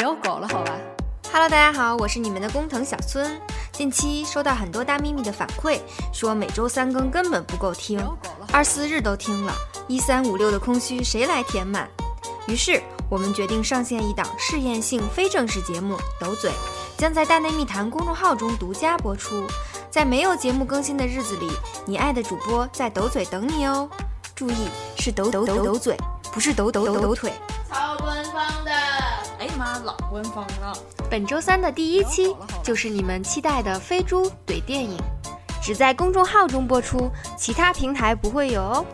有狗了，好吧？Hello，大家好，我是你们的工藤小村。近期收到很多大咪咪的反馈，说每周三更根本不够听，二四日都听了，一三五六的空虚谁来填满？于是我们决定上线一档试验性非正式节目《斗嘴》，将在大内密谈公众号中独家播出。在没有节目更新的日子里，你爱的主播在抖嘴等你哦。注意，是抖抖抖抖嘴，不是抖抖抖抖腿。超官方妈，老官方了。本周三的第一期就是你们期待的飞猪怼电影，只在公众号中播出，其他平台不会有哦。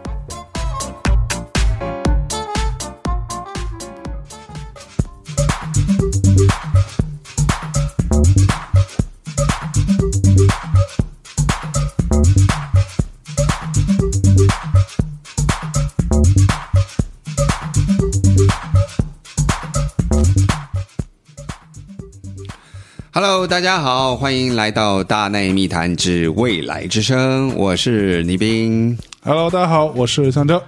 Hello，大家好，欢迎来到大内密谈之未来之声，我是倪斌。Hello，大家好，我是向征，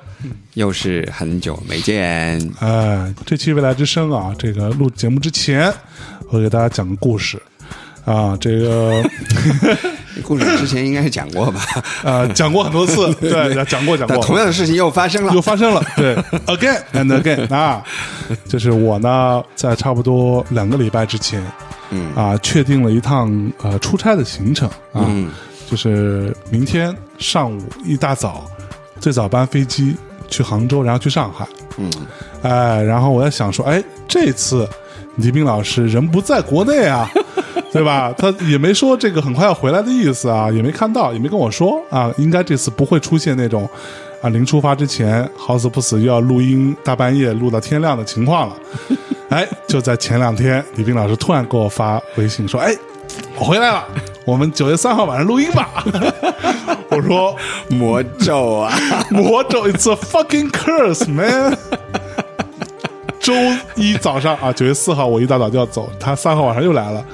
又是很久没见。哎，这期未来之声啊，这个录节目之前，我给大家讲个故事啊，这个 故事之前应该是讲过吧？啊，讲过很多次，对，讲过讲过。同样的事情又发生了，又发生了，对，again and again 啊，就是我呢，在差不多两个礼拜之前。嗯啊，确定了一趟呃出差的行程啊，就是明天上午一大早最早班飞机去杭州，然后去上海。嗯，哎，然后我在想说，哎，这次李斌老师人不在国内啊，对吧？他也没说这个很快要回来的意思啊，也没看到，也没跟我说啊，应该这次不会出现那种啊临出发之前好死不死又要录音，大半夜录到天亮的情况了。哎，就在前两天，李斌老师突然给我发微信说：“哎，我回来了，我们九月三号晚上录音吧。”我说：“魔咒啊，魔咒，It's a fucking curse, man。”周一早上啊，九月四号我一大早就要走，他三号晚上又来了。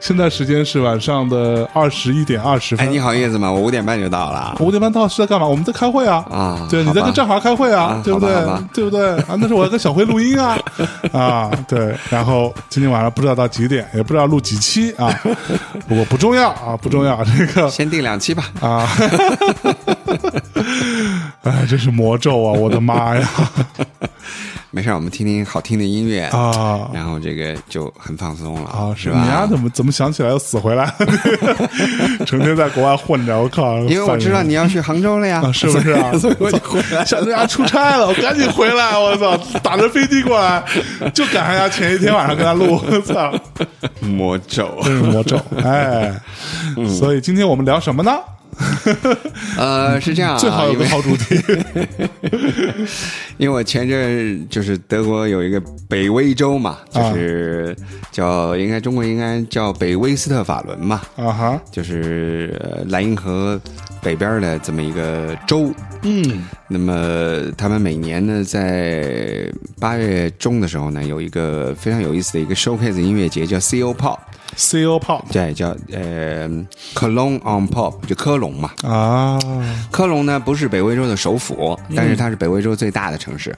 现在时间是晚上的二十一点二十分。哎，你好叶子吗？我五点半就到了。五点半到是在干嘛？我们在开会啊。啊，对，你在跟战华开会啊，对不对？对不对？啊，那是我要跟小辉录音啊。啊，对。然后今天晚上不知道到几点，也不知道录几期啊。不过不重要啊，不重要。这个先定两期吧。啊。哎，这是魔咒啊！我的妈呀！没事，我们听听好听的音乐啊，然后这个就很放松了啊，是吧？你丫怎么怎么想起来又死回来？成天在国外混着，我靠！因为我知道你要去杭州了呀，是不是啊？所以我就回来，想着丫出差了，我赶紧回来！我操，打着飞机过来，就赶上丫前一天晚上跟他录，我操！魔咒，真是魔咒！哎，所以今天我们聊什么呢？呃，是这样，啊最好有个好主题。因为我前阵就是德国有一个北威州嘛，就是叫应该中国应该叫北威斯特法伦嘛，啊哈，就是莱茵河北边的这么一个州。嗯，那么他们每年呢，在八月中的时候呢，有一个非常有意思的一个 showcase 音乐节，叫 CO Pop。CO Pop，对，叫呃，Cologne on Pop，就科隆嘛。啊，科隆呢不是北威州的首府，但是它是北威州最大的城市。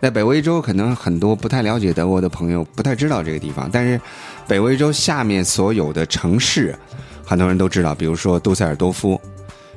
在北威州，可能很多不太了解德国的朋友不太知道这个地方，但是北威州下面所有的城市，很多人都知道，比如说杜塞尔多夫，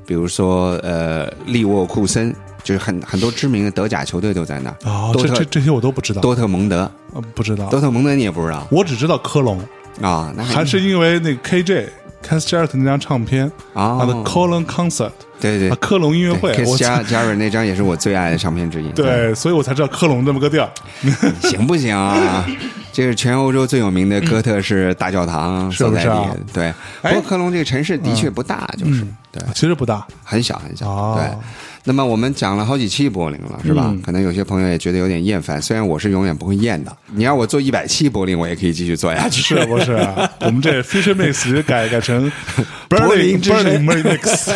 比如说呃利沃库森，就是很很多知名的德甲球队都在那儿。哦，这这这些我都不知道。多特蒙德，呃，不知道。多特蒙德你也不知道？我只知道科隆。啊，那还是因为那个 KJ k a s j a r e t 那张唱片啊，他的 Cologne Concert，对对，科隆音乐会 j a r e t 那张也是我最爱的唱片之一。对，所以我才知道科隆这么个地儿，行不行啊？这是全欧洲最有名的哥特式大教堂 所在地。对，不过科隆这个城市的确不大，就是对，其实不大，很小很小。对。那么我们讲了好几期柏林了，是吧？可能有些朋友也觉得有点厌烦，虽然我是永远不会厌的。你要我做一百期柏林，我也可以继续做下去。是不是？我们这 Fisher Mix 改改成 柏林柏林 Mix。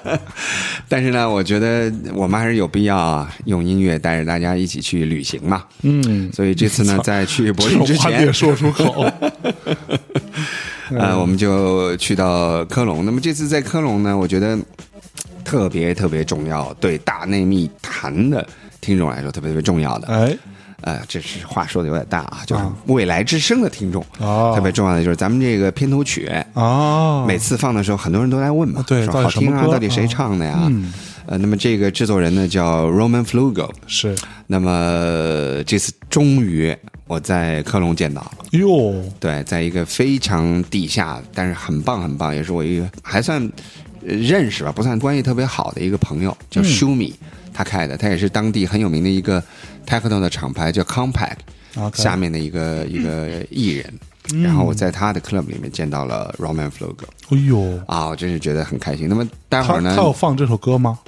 但是呢，我觉得我们还是有必要啊，用音乐带着大家一起去旅行嘛。嗯，所以这次呢，在去柏林之前也说出口。呃，我们就去到科隆。那么这次在科隆呢，我觉得。特别特别重要，对大内密谈的听众来说特别特别重要的。哎，呃，这是话说的有点大啊，就是啊未来之声的听众，哦。特别重要的就是咱们这个片头曲，哦，每次放的时候，很多人都来问嘛，说对说好听啊，到底谁啊唱的呀？嗯。呃，那么这个制作人呢叫 Roman Flugel，是。那么呃这次终于我在科隆见到了。哟，对，在一个非常地下，但是很棒很棒，也是我一个还算呃认识吧，不算关系特别好的一个朋友，叫 Shumi，、他开的，他也是当地很有名的一个 techno 的厂牌，叫 Compact，下面的一个一个艺人。然后我在他的 club 里面见到了 Roman Flugel 哎呦，啊，我真是觉得很开心。那么待会儿呢他，有放这首歌吗？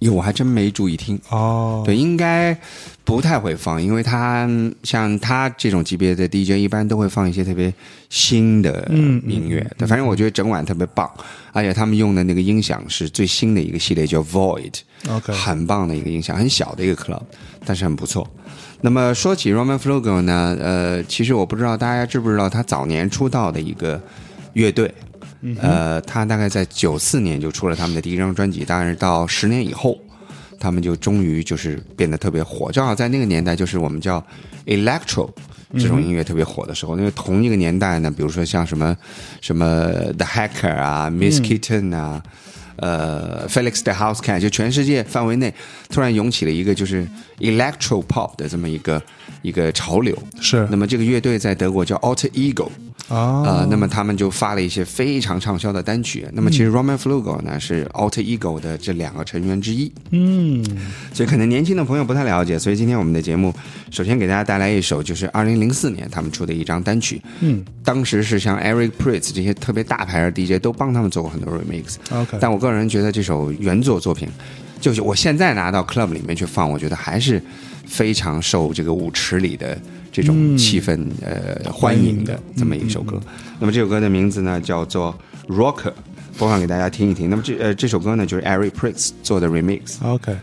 哟，我还真没注意听。哦，对，应该不太会放，因为他像他这种级别的 DJ，一般都会放一些特别新的音乐。对，反正我觉得整晚特别棒，而且他们用的那个音响是最新的一个系列，叫 Void，OK 很棒的一个音响，很小的一个 club，但是很不错。那么说起 Roman Flugel 呢，呃，其实我不知道大家知不知道他早年出道的一个乐队。呃，他大概在九四年就出了他们的第一张专辑，当然是到十年以后，他们就终于就是变得特别火。正好在那个年代，就是我们叫 electro 这种音乐特别火的时候。因为同一个年代呢，比如说像什么什么 The Hacker 啊，Miss Kitten 啊。呃，Felix the House Cat，就全世界范围内突然涌起了一个就是 electro pop 的这么一个一个潮流。是那么这个乐队在德国叫 Alter Ego，啊，呃，那么他们就发了一些非常畅销的单曲。那么其实 Roman Flugel 呢是 Alter Ego 的这两个成员之一，嗯，所以可能年轻的朋友不太了解。所以今天我们的节目首先给大家带来一首就是二零零四年他们出的一张单曲，嗯，当时是像 Eric Pritz 这些特别大牌的 DJ 都帮他们做过很多 remix。OK 但我个人觉得这首原作作品，就是我现在拿到 club 里面去放，我觉得还是非常受这个舞池里的这种气氛、呃欢迎的这么一首歌。那么这首歌的名字呢叫做 Rocker，播放给大家听一听。那么这呃这首歌呢就是 Eric Prince 做的 remix。OK，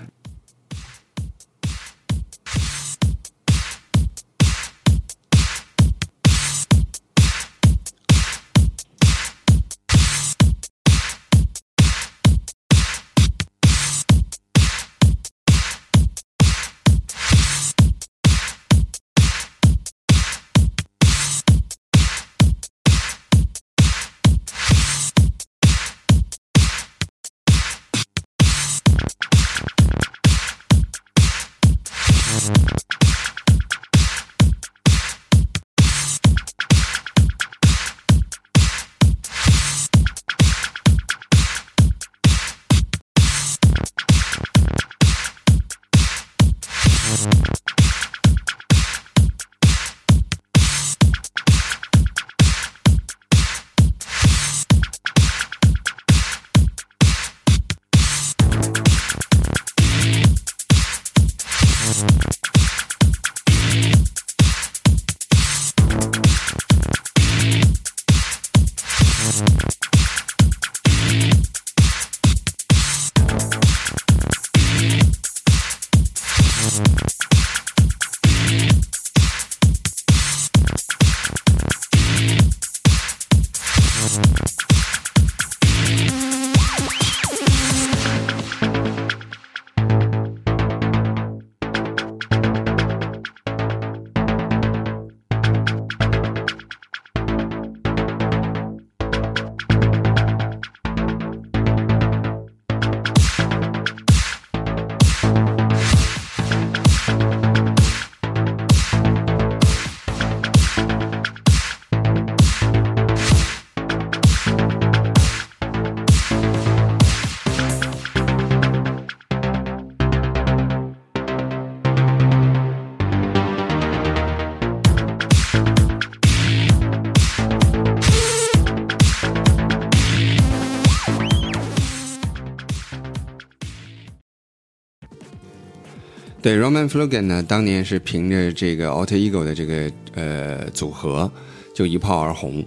对，Roman Flugen 呢，当年是凭着这个 Alter Ego 的这个呃组合就一炮而红。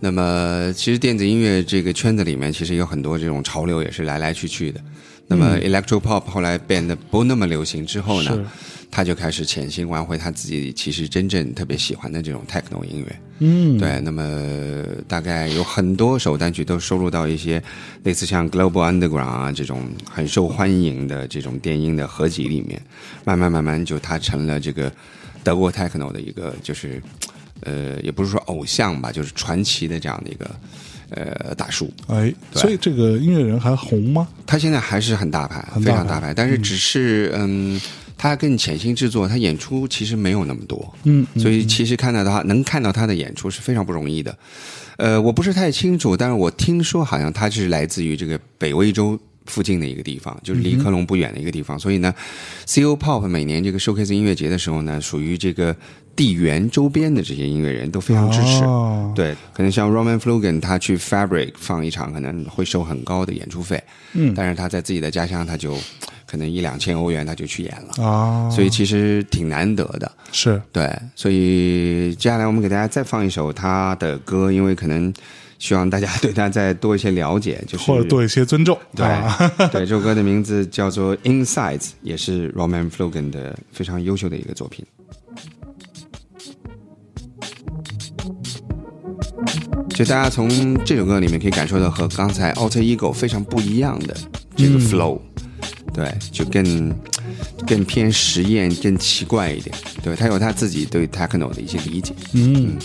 那么，其实电子音乐这个圈子里面，其实有很多这种潮流也是来来去去的。那么，Electro Pop 后来变得不那么流行之后呢是，他就开始潜心玩回他自己其实真正特别喜欢的这种 techno 音乐。嗯，对，那么大概有很多首单曲都收录到一些类似像 Global Underground 啊这种很受欢迎的这种电音的合集里面，慢慢慢慢就他成了这个德国 techno 的一个就是呃也不是说偶像吧，就是传奇的这样的一个呃大叔。哎，所以这个音乐人还红吗？他现在还是很大牌，很大牌非常大牌，但是只是嗯，他更潜心制作，他演出其实没有那么多，嗯，所以其实看到他能看到他的演出是非常不容易的。呃，我不是太清楚，但是我听说好像他是来自于这个北威州附近的一个地方，就是离科隆不远的一个地方。所以呢，CO Pop 每年这个 Showcase 音乐节的时候呢，属于这个地缘周边的这些音乐人都非常支持。哦对，可能像 Roman Flogan 他去 Fabric 放一场，可能会收很高的演出费。嗯但是他在自己的家乡，他就可能一两千欧元他就去演了，啊，所以其实挺难得的。是。对，所以接下来我们给大家再放一首他的歌，因为可能希望大家对他再多一些了解，就是或者多一些尊重，对、啊。对，这首歌的名字叫做《Insides》，也是 Roman Flogan 的非常优秀的一个作品。就大家从这首歌里面可以感受到和刚才 Alter Ego 非常不一样的这个 flow，、对，就更更偏实验、更奇怪一点。对他有他自己对 techno 的一些理解。嗯，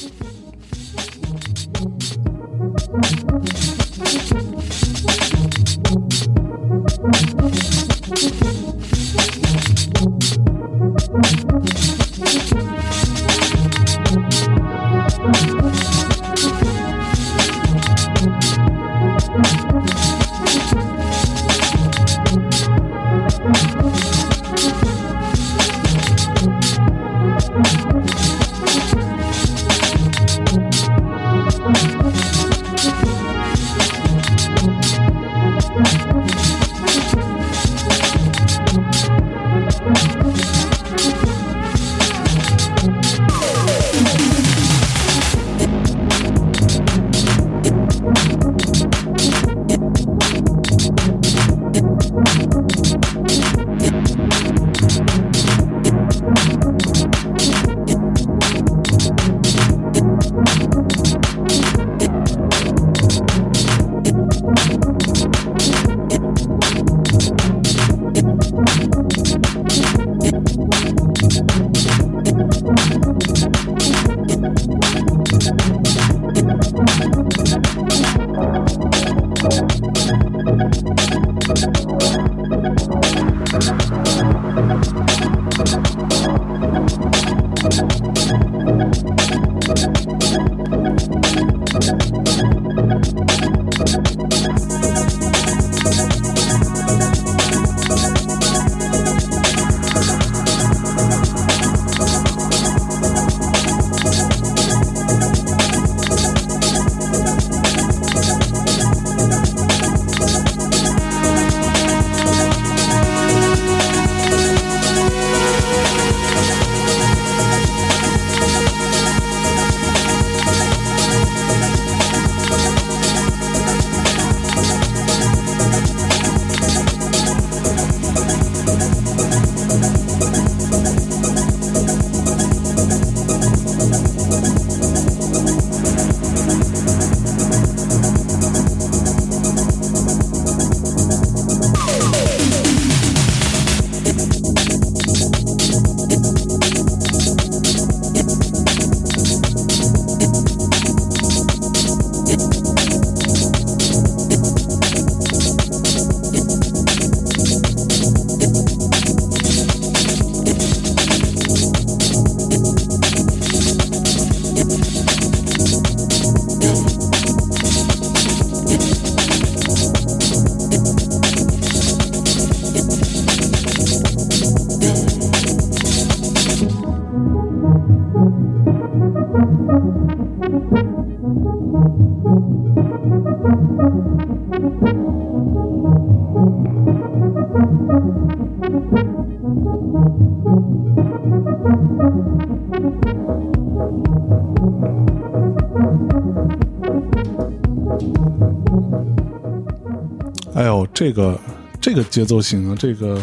哎呦，这个这个节奏型啊，这个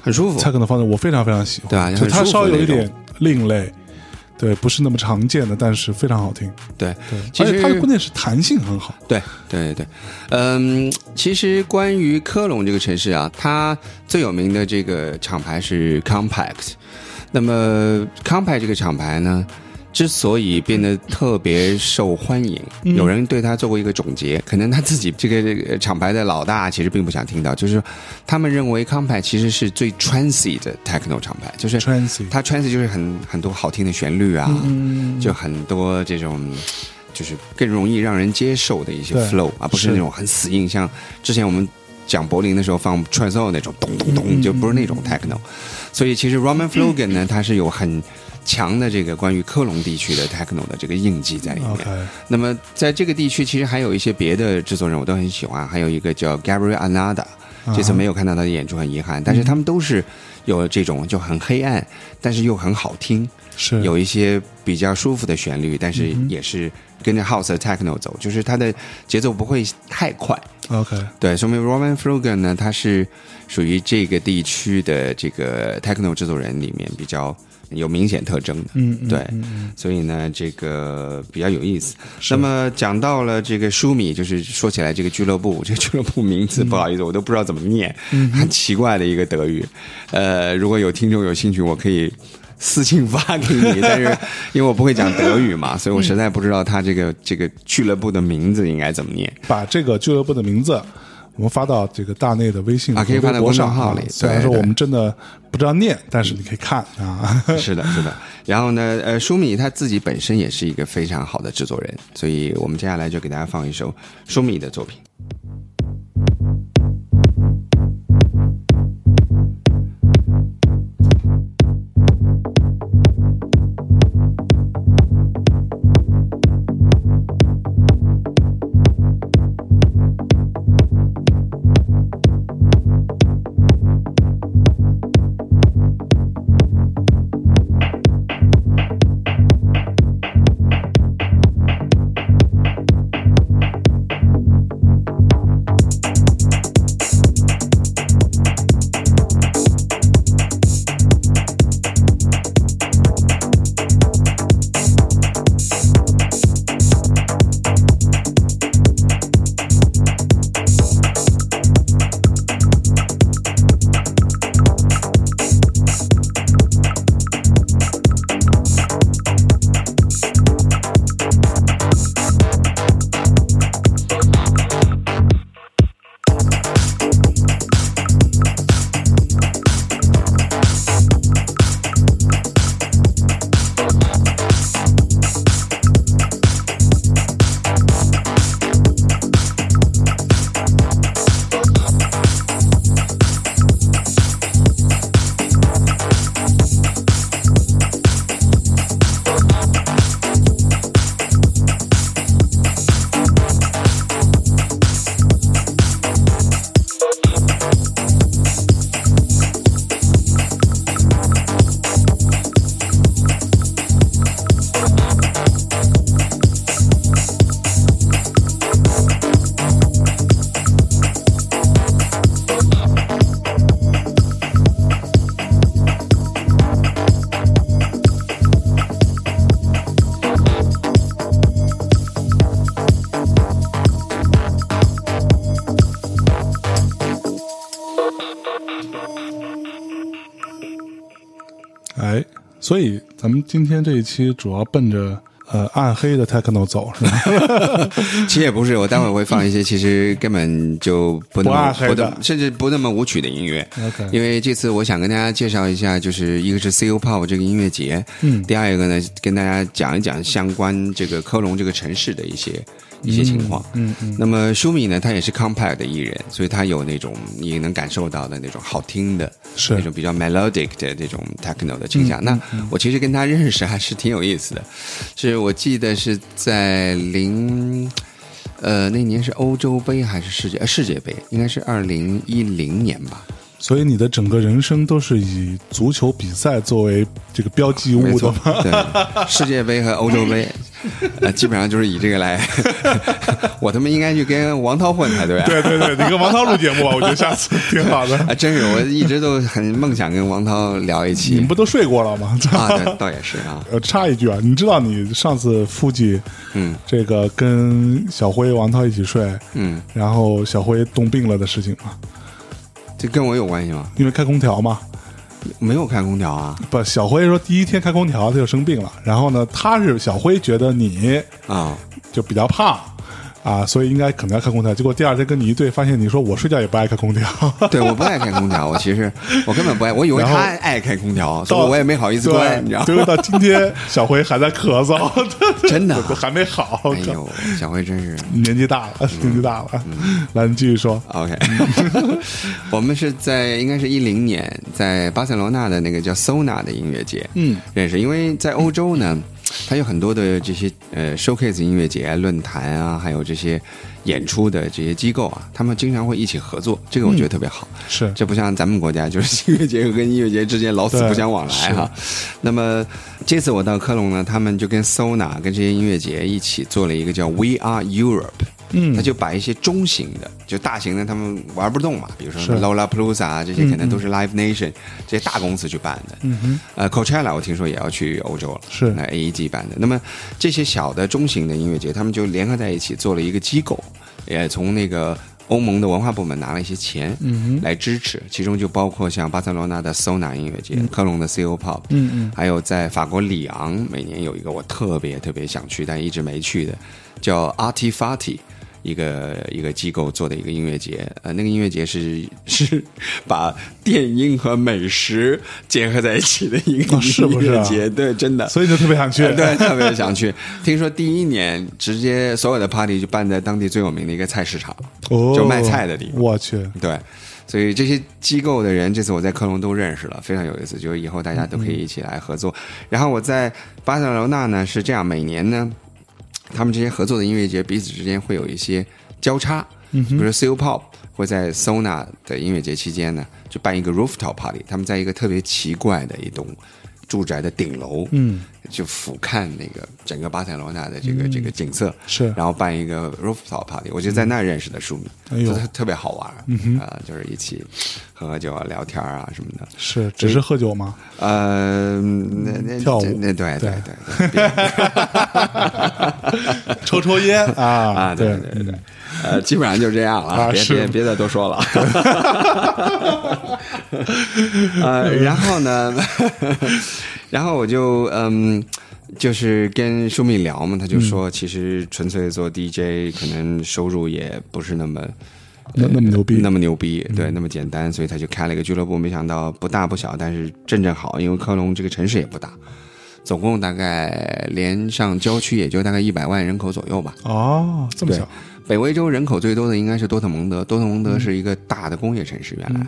很舒服。techno 方式，我非常非常喜欢，对啊就它稍微有一点另类，对，不是那么常见的，但是非常好听。对，对，其实它的关键是弹性很好。对对对，嗯，其实关于科隆这个城市啊，它最有名的这个厂牌是 Compact。那么 Compact 这个厂牌呢，之所以变得特别受欢迎，有人对他做过一个总结，可能他自己这个这个厂牌的老大其实并不想听到，就是他们认为 Compact 其实是最 trancy 的 techno 厂牌，就是 Trancy 它 trancy 就是很很多好听的旋律啊，嗯就很多这种。就是更容易让人接受的一些 flow，而不是是那种很死硬，像之前我们讲柏林的时候放 t r a n s o 那种咚咚咚，就不是那种 techno。所以其实 Roman Flogan 呢，它是有很强的这个关于科隆地区的 techno 的这个印记在里面。那么在这个地区，其实还有一些别的制作人我都很喜欢，还有一个叫 Gabriel Anada，这次没有看到他的演出，很遗憾。但是他们都是有这种就很黑暗，但是又很好听，是有一些比较舒服的旋律，但是也是跟着 House 和 Techno 走，就是它的节奏不会太快。OK，对，说明 Roman Flogan 呢，他是属于这个地区的这个 Techno 制作人里面比较有明显特征的。嗯，嗯对嗯嗯所以呢，这个比较有意思。那么讲到了这个舒米，就是说起来这个俱乐部，这个俱乐部名字、不好意思，我都不知道怎么念，很奇怪的一个德语。呃，如果有听众有兴趣，我可以私信发给你，但是 因为我不会讲德语嘛，所以我实在不知道他这个这个俱乐部的名字应该怎么念。把这个俱乐部的名字。我们发到这个大内的微信啊可以发到微博上公众号里啊虽然说我们真的不知道念，但是你可以看啊。是的，是的。然后呢，呃，舒米他自己本身也是一个非常好的制作人，所以我们接下来就给大家放一首舒米的作品。所以咱们今天这一期主要奔着呃暗黑的 techno 走，是吧？其实也不是，我待会儿会放一些其实根本就不那么不暗黑的不甚至不那么舞曲的音乐。OK 因为这次我想跟大家介绍一下，就是一个是 CO Pop 这个音乐节，嗯第二一个呢，跟大家讲一讲相关这个科隆这个城市的一些一些情况。嗯嗯，那么舒米呢，他也是 compact 的艺人，所以他有那种你能感受到的那种好听的，是那种比较 melodic 的这种 techno 的倾向。那我其实跟他认识还是挺有意思的，是我记得是在零。呃，那年是欧洲杯还是世界呃世界杯？应该是二零一零年吧。所以你的整个人生都是以足球比赛作为这个标记物的吗？，对，世界杯和欧洲杯，呃，基本上就是以这个来。我他妈应该去跟王涛混才对啊！对对对，你跟王涛录节目吧，我觉得下次挺好的。啊，真是，我一直都很梦想跟王涛聊一你期们不都睡过了吗？啊，对，倒也是啊，呃，插一句啊，你知道你上次夫妻，嗯，这个跟小辉、王涛一起睡，嗯，然后小辉冻病了的事情吗？这跟我有关系吗？因为开空调嘛，没有开空调啊不，小辉说第一天开空调他就生病了，然后呢，他是小辉觉得你啊！就比较胖啊，所以应该可能要开空调，结果第二天跟你一对，发现你说我睡觉也不爱开空调，对，我不爱开空调，我其实我根本不爱，我以为他爱开空调，所到以我也没好意思关，你知道结果到今天小辉还在咳嗽，真的啊？还没好，哎呦，小辉真是。年纪大了，年纪大了，来你继续说，OK，我们是在应该是一零年在巴塞罗那的那个叫 Sona 的音乐节，嗯，认识。因为在欧洲呢，它有很多的这些呃 showcase 音乐节、论坛啊，还有这些演出的这些机构啊，他们经常会一起合作，这个我觉得特别好。是这不像咱们国家，就是音乐节跟音乐节之间老死不相往来哈。那么这次我到科隆呢，他们就跟 Sona 跟这些音乐节一起做了一个叫 We Are Europe。嗯。他就把一些中型的，就大型的，他们玩不动嘛，比如说是。Lola Palooza 啊，这些可能都是 Live Nation、这些大公司去办的。嗯哼，呃，Coachella 我听说也要去欧洲了，是。那 AEG 办的。那么这些小的中型的音乐节，他们就联合在一起做了一个机构，也从那个欧盟的文化部门拿了一些钱，嗯哼。来支持，其中就包括像巴塞罗那的 Sona 音乐节、科隆的 CO Pop，嗯嗯。还有在法国里昂每年有一个我特别特别想去，但一直没去的，叫 Artifati。一个一个机构做的一个音乐节，呃，那个音乐节是 是把电音和美食结合在一起的一个啊是不音是啊乐节，对，真的，所以就特别想去，对，特别想去。听说第一年直接所有的 party 就办在当地最有名的一个菜市场，哦，就卖菜的地方。我去，对，所以这些机构的人，这次我在科隆都认识了，非常有意思。就是以后大家都可以一起来合作。然后我在巴塞罗那呢是这样，每年呢，他们这些合作的音乐节彼此之间会有一些交叉，嗯比如说 Seal Pop 会在 Sona 的音乐节期间呢，就办一个 rooftop party，他们在一个特别奇怪的一栋住宅的顶楼，嗯，就俯瞰那个整个巴塞罗那的这个、这个景色，是。然后办一个 rooftop party，我就在那儿认识的书迷，哎呦。就特特别好玩，嗯哼。呃，就是一起喝喝酒啊、聊天啊什么的，是只是喝酒吗？呃，那那跳舞。那对对对。抽抽烟啊 啊，对。对对对，呃，基本上就是这样了，别啊别别别再多说了。呃，然后呢，然后我就嗯。就是跟舒敏聊嘛，他就说，其实纯粹做 DJ 可能收入也不是那么那那么牛逼，那么牛逼，对，那么简单，所以他就开了一个俱乐部，没想到不大不小，但是正正好，因为科隆这个城市也不大，总共大概连上郊区也就大概一百万人口左右吧。哦，这么对小，北威州人口最多的应该是多特蒙德，多特蒙德是一个大的工业城市，原来，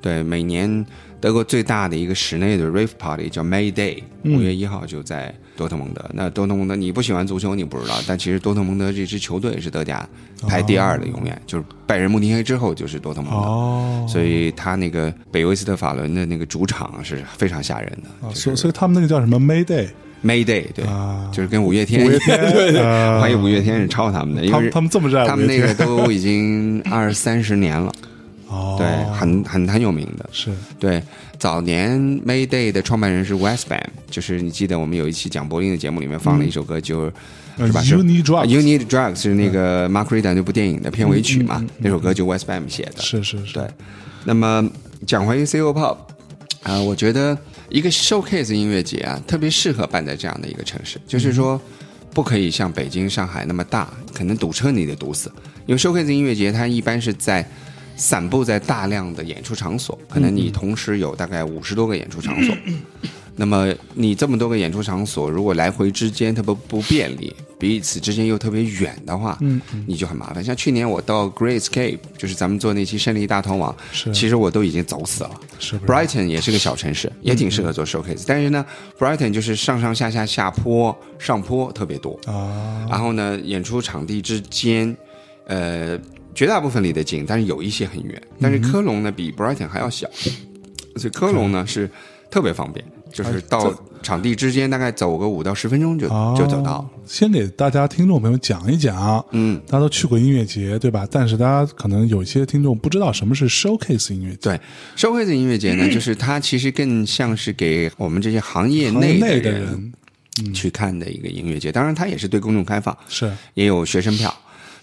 对，每年德国最大的一个室内的 rave party 叫 May Day，五月一号就在多特蒙德。那多特蒙德你不喜欢足球你不知道，但其实多特蒙德这支球队是德甲排第二的，永远、就是拜仁慕尼黑之后就是多特蒙德。哦，所以他那个北威斯特法伦的那个主场是非常吓人的，所以所以他们那个叫什么 May Day May Day，对，啊。就是跟五月天，五月天对对，啊。我怀疑五月天是抄他们的，因为他们他们这么热爱他们那个都已经二三十年了，哦，对，很很很有名的。是。对，早年 May Day 的创办人是 Westbam，就是你记得我们有一期讲柏林的节目里面放了一首歌，就是是吧？是 You Need Drugs You Need Drugs 是那个 Mark Rida 那部电影的片尾曲嘛？那首歌就 Westbam 写的。是是是，对，那么讲回 CO Pop，啊、我觉得一个 showcase 音乐节啊，特别适合办在这样的一个城市，就是说不可以像北京、上海那么大，可能堵车你得堵死。因为 showcase 音乐节它一般是在散布在大量的演出场所，可能你同时有大概五十多个演出场所。那么你这么多个演出场所，如果来回之间特别不便利，彼此之间又特别远的话，嗯你就很麻烦。像去年我到 Great Escape，就是咱们做那期胜利大逃亡，是其实我都已经走死了。Brighton 也是个小城市，也挺适合做 showcase，、但是呢，Brighton 就是上上下下下坡、上坡特别多，啊？然后呢，演出场地之间，呃，绝大部分离得近，但是有一些很远。但是科隆呢，比 Brighton 还要小，所以科隆呢是特别方便，就是到场地之间大概走个五到十分钟就哦就走到。先给大家听众朋友讲一讲，嗯，大家都去过音乐节对吧？但是大家可能有一些听众不知道什么是 showcase 音乐节，对，社会的音乐节呢，就是它其实更像是给我们这些行业内内的人人去看的一个音乐节。当然，它也是对公众开放，是也有学生票。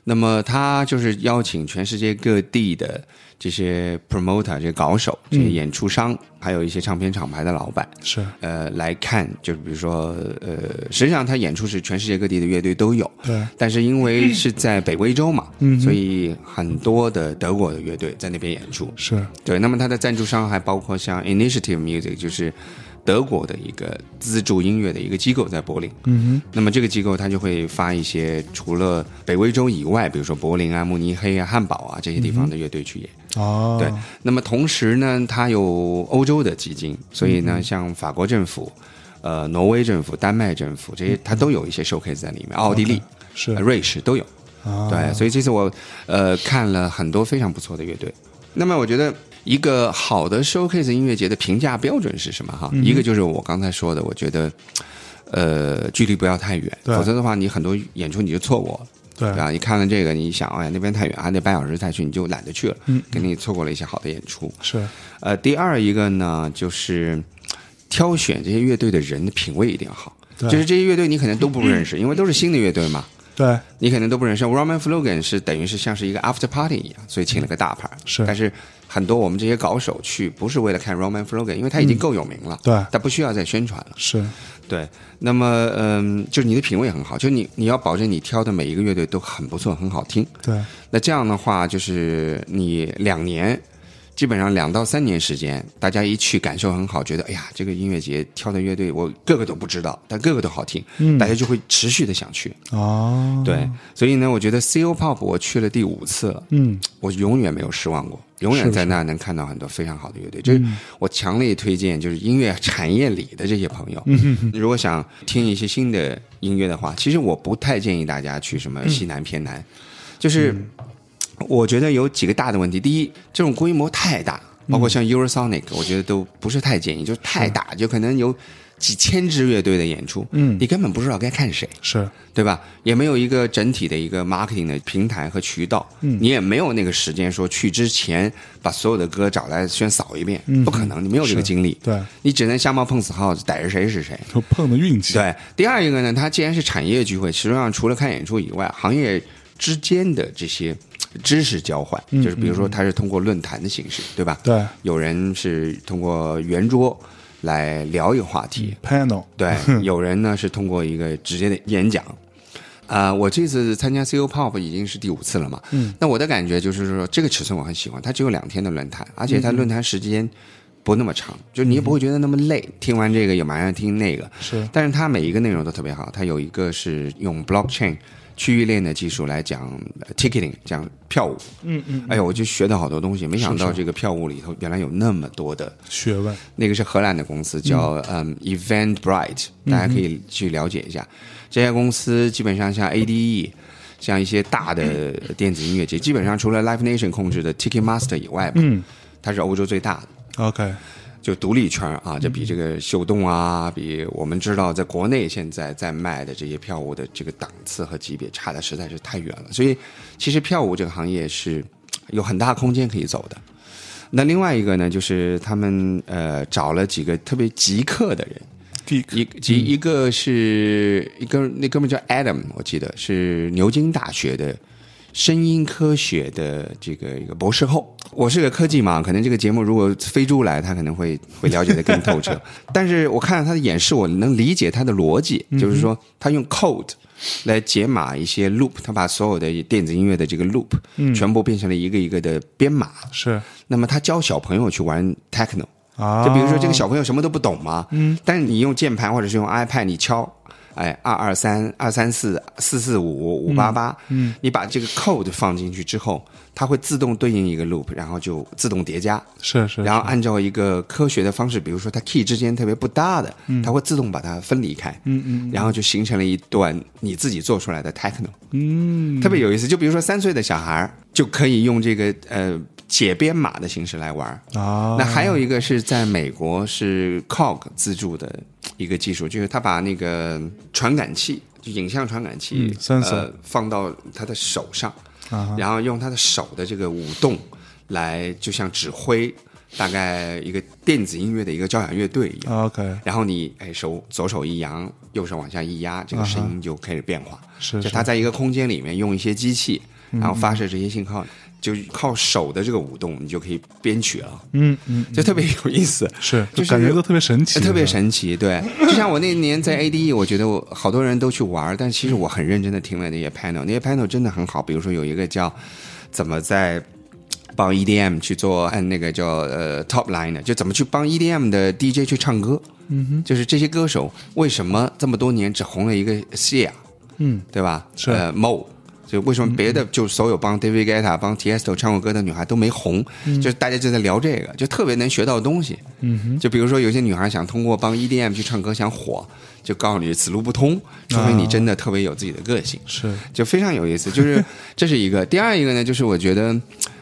那么他就是邀请全世界各地的这些 promoter、这些搞手、这些演出商，还有一些唱片厂牌的老板，是呃，来看。就是比如说，呃，实际上他演出是全世界各地的乐队都有，对但是因为是在北威州嘛，嗯所以很多的德国的乐队在那边演出。是对，那么他的赞助商还包括像 Initiative Music，就是德国的一个资助音乐的一个机构在柏林。嗯哼。那么这个机构它就会发一些除了北威州以外，比如说柏林啊、慕尼黑啊、汉堡啊这些地方的乐队去演。哦，对，那么同时呢，它有欧洲的基金，所以呢，像法国政府、呃，挪威政府、丹麦政府这些，它都有一些 showcase 在里面，奥地利、是呃瑞士都有。啊，对，所以这次我呃看了很多非常不错的乐队。那么我觉得一个好的 showcase 音乐节的评价标准是什么？哈？一个就是我刚才说的，我觉得呃距离不要太远，否则的话你很多演出你就错过。了。对啊？你看了这个，你想，哎呀，那边太远，还得半小时再去，你就懒得去了，嗯，肯定错过了一些好的演出。是。呃，第二一个呢，就是挑选这些乐队的人的品味一定要好，对。就是这些乐队你可能都不认识，因为都是新的乐队嘛，对你可能都不认识。Roman Flogan 是等于是像是一个 after party 一样，所以请了个大牌。是但是很多我们这些搞手去不是为了看 Roman Flogan，因为他已经够有名了，对他不需要再宣传了。是对，那么嗯，就是你的品味很好，就你你要保证你挑的每一个乐队都很不错，很好听。对那这样的话，就是你两年，基本上两到三年时间，大家一去感受很好，觉得哎呀，这个音乐节跳的乐队我个个都不知道，但个个都好听，嗯。大家就会持续的想去。哦，对，所以呢，我觉得 CO Pop 我去了第五次了，嗯。我永远没有失望过，永远在那能看到很多非常好的乐队。就是我强烈推荐，就是音乐产业里的这些朋友，如果想听一些新的音乐的话，其实我不太建议大家去什么西南偏南，就是我觉得有几个大的问题。第一，这种规模太大，包括像 Eurosonic，我觉得都不是太建议，就是太大，就可能有几千支乐队的演出，嗯。你根本不知道该看谁。是。对吧？也没有一个整体的一个 marketing 的平台和渠道，嗯。你也没有那个时间说去之前把所有的歌找来先扫一遍，不可能，你没有这个精力，对。你只能瞎猫碰死耗子，逮着谁是谁。就碰的运气，对，第二一个呢，它既然是产业聚会，实际上除了看演出以外，行业之间的这些知识交换，就是比如说它是通过论坛的形式，对吧？嗯对有人是通过圆桌来聊一个话题，panel 对，有人呢是通过一个直接的演讲。啊、我这次参加 CO Pop 已经是第五次了嘛。嗯，那我的感觉就是说，这个尺寸我很喜欢，它只有两天的论坛，而且它论坛时间不那么长，就你也不会觉得那么累。听完这个也马上听那个，是但是它每一个内容都特别好。它有一个是用 blockchain 区域链的技术来讲呃 ticketing，讲票务。嗯嗯，哎呦，我就学到好多东西，没想到这个票务里头原来有那么多的学问。那个是荷兰的公司，叫嗯。Eventbrite，大家可以去了解一下。这家公司基本上像 ADE，像一些大的电子音乐节，基本上除了 Live Nation 控制的 Ticketmaster 以外吧，嗯。它是欧洲最大的。，OK 就独立圈啊，就比这个秀动啊，比我们知道在国内现在在卖的这些票务的这个档次和级别差的实在是太远了。所以，其实票务这个行业是有很大空间可以走的。那另外一个呢，就是他们呃找了几个特别极客的人一几一个是一个那哥们叫 Adam，我记得是牛津大学的声音科学的这个一个博士后。我是个科技嘛，可能这个节目如果飞猪来，他可能会 会了解的更透彻。但是我看了他的演示，我能理解他的逻辑，就是说他用 code 来解码一些 loop，他把所有的电子音乐的这个 loop 全部变成了一个一个的编码。是那么他教小朋友去玩 techno。啊，就比如说这个小朋友什么都不懂嘛，嗯，但是你用键盘或者是用 iPad 你敲，哎，二二三二三四四四五五八八，嗯，你把这个 code 放进去之后，它会自动对应一个 loop，然后就自动叠加，是是，然后按照一个科学的方式，比如说它 key 之间特别不搭的，它会自动把它分离开，嗯嗯然后就形成了一段你自己做出来的 techno，嗯，特别有意思。就比如说三岁的小孩就可以用这个呃解编码的形式来玩儿。啊，那还有一个是在美国是 COG 自助的一个技术，就是他把那个传感器，就影像传感器、嗯呃放到他的手上，啊然后用他的手的这个舞动来，就像指挥大概一个电子音乐的一个交响乐队一样。，OK，然后你哎手左手一扬，右手往下一压，这个声音就开始变化。是就是。它在一个空间里面用一些机器，然后发射这些信号，就靠手的这个舞动，你就可以编曲了，嗯嗯，就特别有意思。是，就感觉都特别神奇，特别神奇，对，就像我那年在 ADE，我觉得我好多人都去玩，但其实我很认真的听了那些 panel，那些 panel 真的很好。比如说有一个叫怎么在帮 EDM 去做按那个叫呃 top line 的，就怎么去帮 EDM 的 DJ 去唱歌，嗯哼，就是这些歌手为什么这么多年只红了一个 Sia，嗯，对吧？是呃 Mo。就为什么别的就所有帮 David Guetta、帮 Tiesto 唱过歌的女孩都没红？就是大家就在聊这个，就特别能学到东西。嗯，就比如说，有些女孩想通过帮 EDM 去唱歌想火，就告诉你此路不通，除非你真的特别有自己的个性，是，就非常有意思。就是 这是一个，第二一个呢，就是我觉得。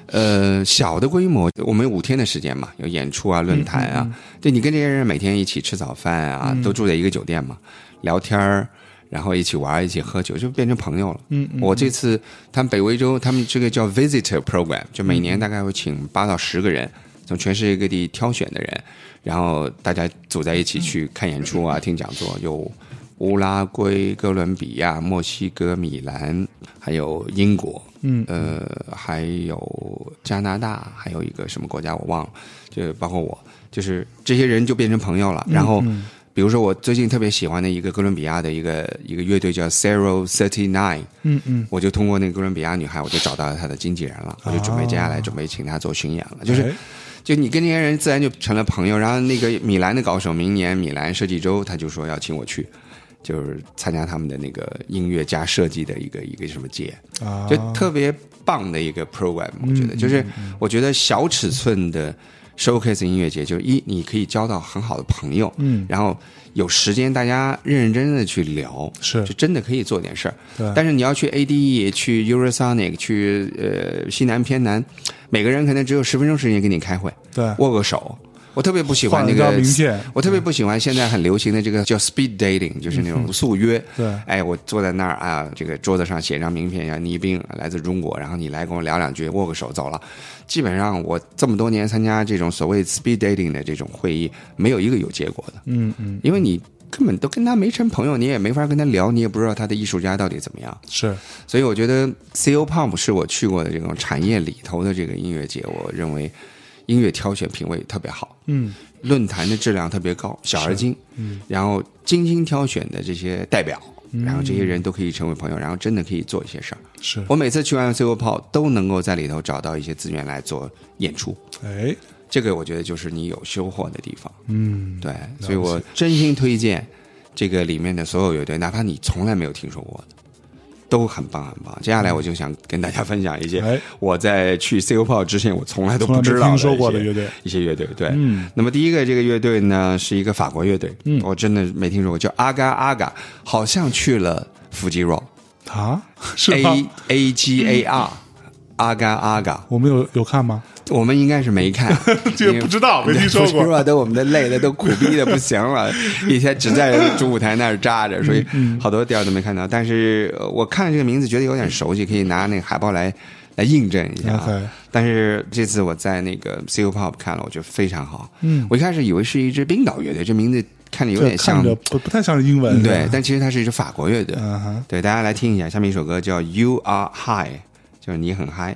呃，小的规模，我们有五天的时间嘛，有演出啊、论坛啊，对你跟这些人每天一起吃早饭啊，都住在一个酒店嘛，聊天儿，然后一起玩儿、一起喝酒，就变成朋友了。嗯嗯我这次他们北威州，他们这个叫 Visitor Program，就每年大概会请八到十个人，从全世界各地挑选的人，然后大家组在一起去看演出啊、听讲座，有乌拉圭、哥伦比亚、墨西哥、米兰，还有英国，嗯呃，还有加拿大，还有一个什么国家我忘了，就包括我，就是这些人就变成朋友了。然后，比如说我最近特别喜欢的一个哥伦比亚的一个一个乐队叫 Zero Thirty Nine，嗯嗯，我就通过那个哥伦比亚女孩，我就找到了她的经纪人了，我就准备接下来准备请她做巡演了，就是。哎。就你跟这些人自然就成了朋友，然后那个米兰的高手，明年米兰设计周他就说要请我去，就是参加他们的那个音乐加设计的一个一个什么节，啊，就特别棒的一个 program，我觉得，就是我觉得小尺寸的 showcase 音乐节，就是一你可以交到很好的朋友，嗯然后有时间大家认认真真的去聊，是就真的可以做点事儿。对但是你要去 ADE、去 Eurosonic、去呃西南偏南，每个人可能只有十分钟时间跟你开会，对，握个手。我特别不喜欢那个我特别不喜欢现在很流行的这个叫 speed dating，就是那种速约。对哎，我坐在那儿啊，这个桌子上写张名片，叫倪斌来自中国，然后你来跟我聊两句，握个手走了。基本上我这么多年参加这种所谓 speed dating 的这种会议，没有一个有结果的，嗯嗯，因为你根本都跟他没成朋友，你也没法跟他聊，你也不知道他的艺术家到底怎么样。是，所以我觉得 CO Pump 是我去过的这种产业里头的这个音乐节，我认为音乐挑选品味特别好。嗯。论坛的质量特别高，小而精，嗯，然后精心挑选的这些代表，然后这些人都可以成为朋友，然后真的可以做一些事儿。是，我每次去完 C O 炮都能够在里头找到一些资源来做演出，哎，这个我觉得就是你有收获的地方。嗯，对，所以我真心推荐这个里面的所有乐队，哪怕你从来没有听说过的，都很棒很棒。接下来我就想跟大家分享一些哎。我在去 COP 之前我从来都不知道听说过的乐队。一些乐队，对，嗯，那么第一个这个乐队呢是一个法国乐队，嗯，我真的没听说过，叫阿嘎阿嘎，好像去了腹肌 rock 啊，是？A A G A R，阿嘎阿嘎，我们有有看吗？我们应该是没看，这个不知道没听说过 rock 都我们都累的都苦逼的不行了，一天只在主舞台那儿扎着，所以嗯好多地儿都没看到。但是呃我看这个名字觉得有点熟悉，可以拿那个海报来来印证一下但是这次我在那个 C O Pop 看了，我觉得非常好。嗯我一开始以为是一支冰岛乐队，这名字看着有点像不不太像是英文，对，但其实它是一支法国乐队。对，大家来听一下，下面一首歌叫《You Are High》，就是你很嗨。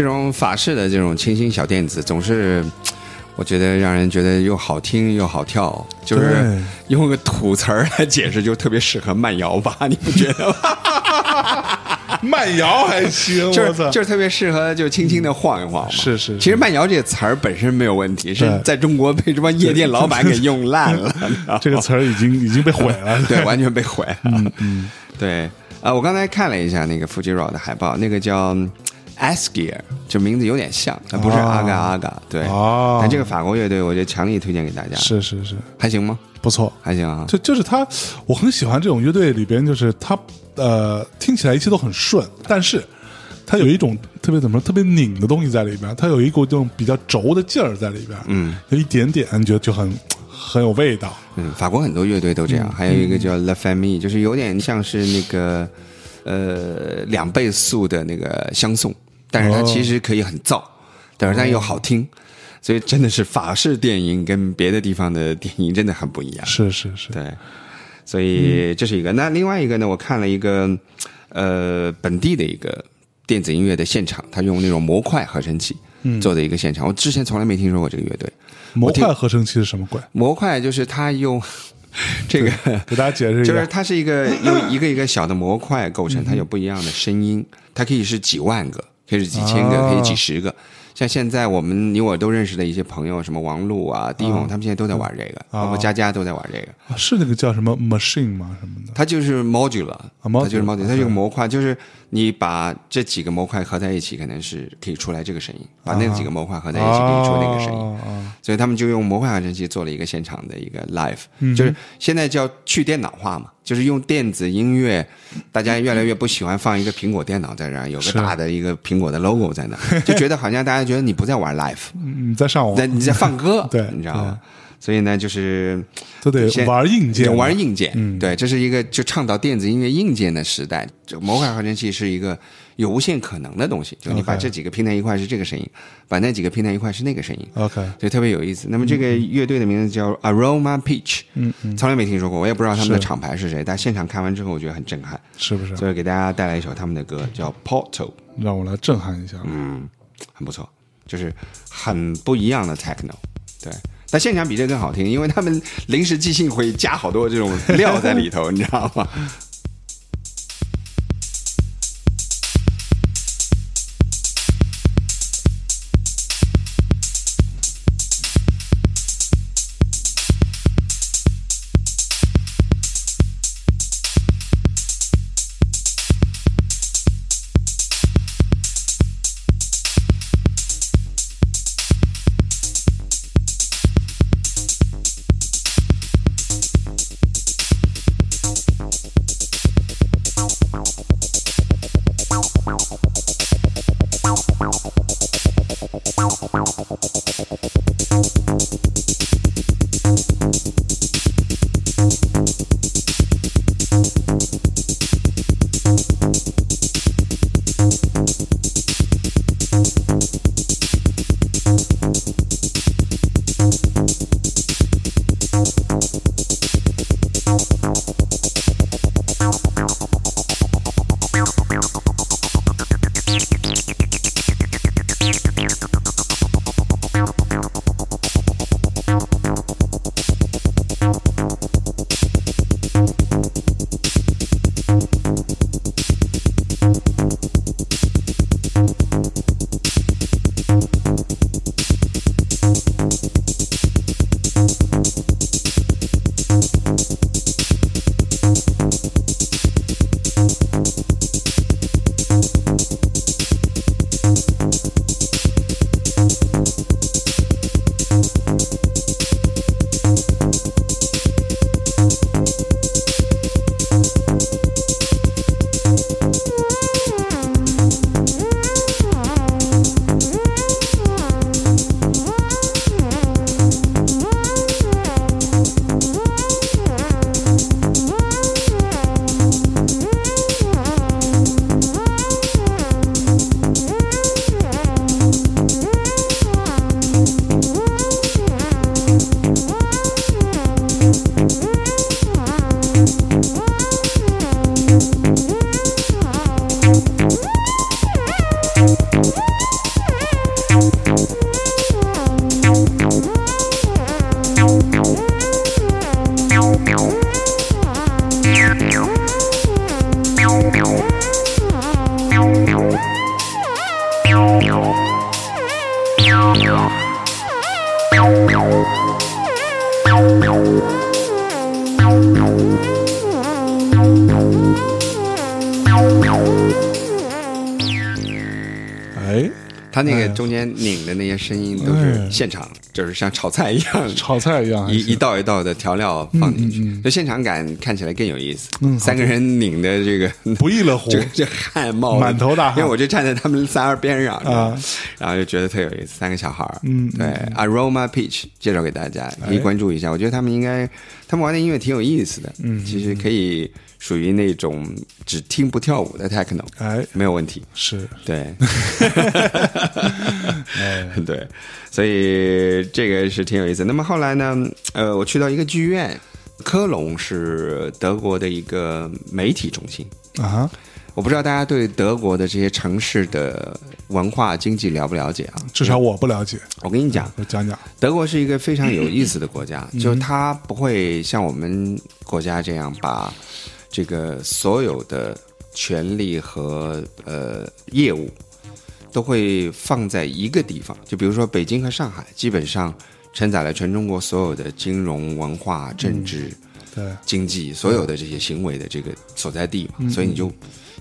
这种法式的这种清新小电子，总是 我觉得让人觉得又好听又好跳，就是用个土词儿来解释，就特别适合慢摇吧？你不觉得吗？慢摇还行，就，是就是特别适合就轻轻的晃一晃嘛。是是是其实慢摇这个词儿本身没有问题，是在中国被这帮夜店老板给用烂了。这个词儿已经已经被毁了。对，完全被毁了。嗯嗯，对啊，我刚才看了一下那个 Fuji Rock 的海报，那个叫 Asgear，就名字有点像，它不是哦阿嘎阿嘎。对，哦但这个法国乐队，我觉得强力推荐给大家。是是是，还行吗？不错。还行啊。就就是他，我很喜欢这种乐队里边，就是他呃听起来一切都很顺，但是他有一种特别怎么说特别拧的东西在里边，他有一股这种比较轴的劲儿在里边，嗯，有一点点，你觉得就很很有味道。嗯，法国很多乐队都这样，还有一个叫嗯 La Famille，就是有点像是那个呃两倍速的那个相送，但是它哦其实可以很燥，但是它又好听。所以真的是法式电影跟别的地方的电影真的很不一样。是是是，对，所以这是一个。那另外一个呢，我看了一个呃本地的一个电子音乐的现场，他用那种模块合成器做的一个现场。我之前从来没听说过这个乐队。模块合成器是什么鬼？模块就是他用 这个。给大家解释一就是。它是一个用一个一个小的模块构成，它有不一样的声音，它可以是几万个，可以是几千个，哦可以几十个。像现在我们你我都认识的一些朋友，什么王璐啊、丁勇，他们现在都在玩这个，包括佳佳都在玩这个。啊是那个叫什么 machine 吗？什么的？它就是 modular，它就是 modular，modular，它是一个模块，就是你把这几个模块合在一起，可能是可以出来这个声音；把那几个模块合在一起，可以出那个声音。所以他们就用模块合成器做了一个现场的一个 live，、就是现在叫去电脑化嘛，就是用电子音乐，大家越来越不喜欢放一个苹果电脑在这儿，有个大的一个苹果的 logo 在那儿，就觉得好像大家觉得你不在玩 live，嗯你在上网。在你在放歌，对你知道吗？所以呢，就是都得先玩硬件，玩硬件，嗯对，这是一个就倡导电子音乐硬件的时代。这个模块合成器是一个有无限可能的东西，就你把这几个拼在一块是这个声音，把那几个拼在一块是那个声音。OK，所以特别有意思。那么这个乐队的名字叫 Aroma Peach，嗯嗯，从来没听说过，我也不知道他们的厂牌是谁，但现场看完之后，我觉得很震撼，是不是？所以给大家带来一首他们的歌，叫 Portal，让我来震撼一下。嗯，很不错，就是很不一样的 techno，对。但现场比这更好听，因为他们临时即兴会加好多这种料在里头，你知道吗？现场，就是像炒菜一样，炒菜一样，一一道一道的调料放进去，就现场感看起来更有意思。嗯三个人拧的这个 不亦乐乎。这这汗冒满头大汗。因为我就站在他们仨边上啊，然后就觉得特有意思。三个小孩儿，嗯对，Aroma Peach 介绍给大家，可以关注一下。我觉得他们应该，他们玩的音乐挺有意思的，嗯，其实可以属于那种只听不跳舞的 techno，哎，没有问题。是，对，哎，对，所以这个是挺有意思。那么后来呢？呃，我去到一个剧院，科隆是德国的一个媒体中心。啊，我不知道大家对德国的这些城市的文化经济了不了解啊？至少我不了解，我跟你讲，我讲讲，德国是一个非常有意思的国家，就是它不会像我们国家这样把这个所有的权利和呃业务都会放在一个地方。就比如说北京和上海，基本上承载了全中国所有的金融、文化、政治、对，经济所有的这些行为的这个所在地嘛，所以你就。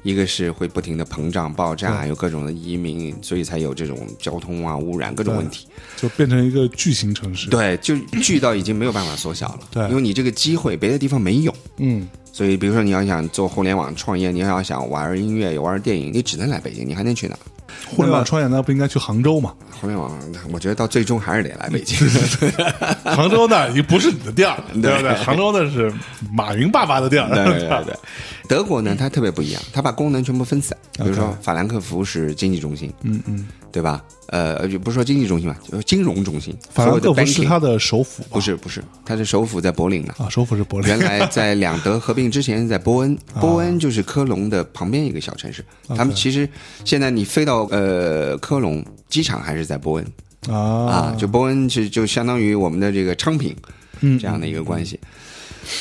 一个是会不停的膨胀、爆炸，有各种的移民，所以才有这种交通啊、污染各种问题。就变成一个巨型城市，，对，就巨到已经没有办法缩小了。对因为你这个机会别的地方没有，嗯，所以比如说你要想做互联网创业，你要想玩音乐、玩电影，你只能来北京，你还能去哪？互联网创业那不应该去杭州吗？互联网，我觉得到最终还是得来北京。杭州呢已经不是你的店儿，对不对？杭州那是马云爸爸的店，对对对 对，德国呢，它特别不一样，它把功能全部分散。比如说法兰克福是经济中心，嗯嗯，对吧？呃，就不是说经济中心吧，就是金融中心。法兰克福是它的首府，不是不是，它的首府在柏林呢。啊，首府是柏林，原来在两德合并之前，在波恩，波恩就是科隆的旁边一个小城市。他们其实现在你飞到呃科隆机场还是在波恩啊啊，就波恩是就相当于我们的这个昌平这样的一个关系。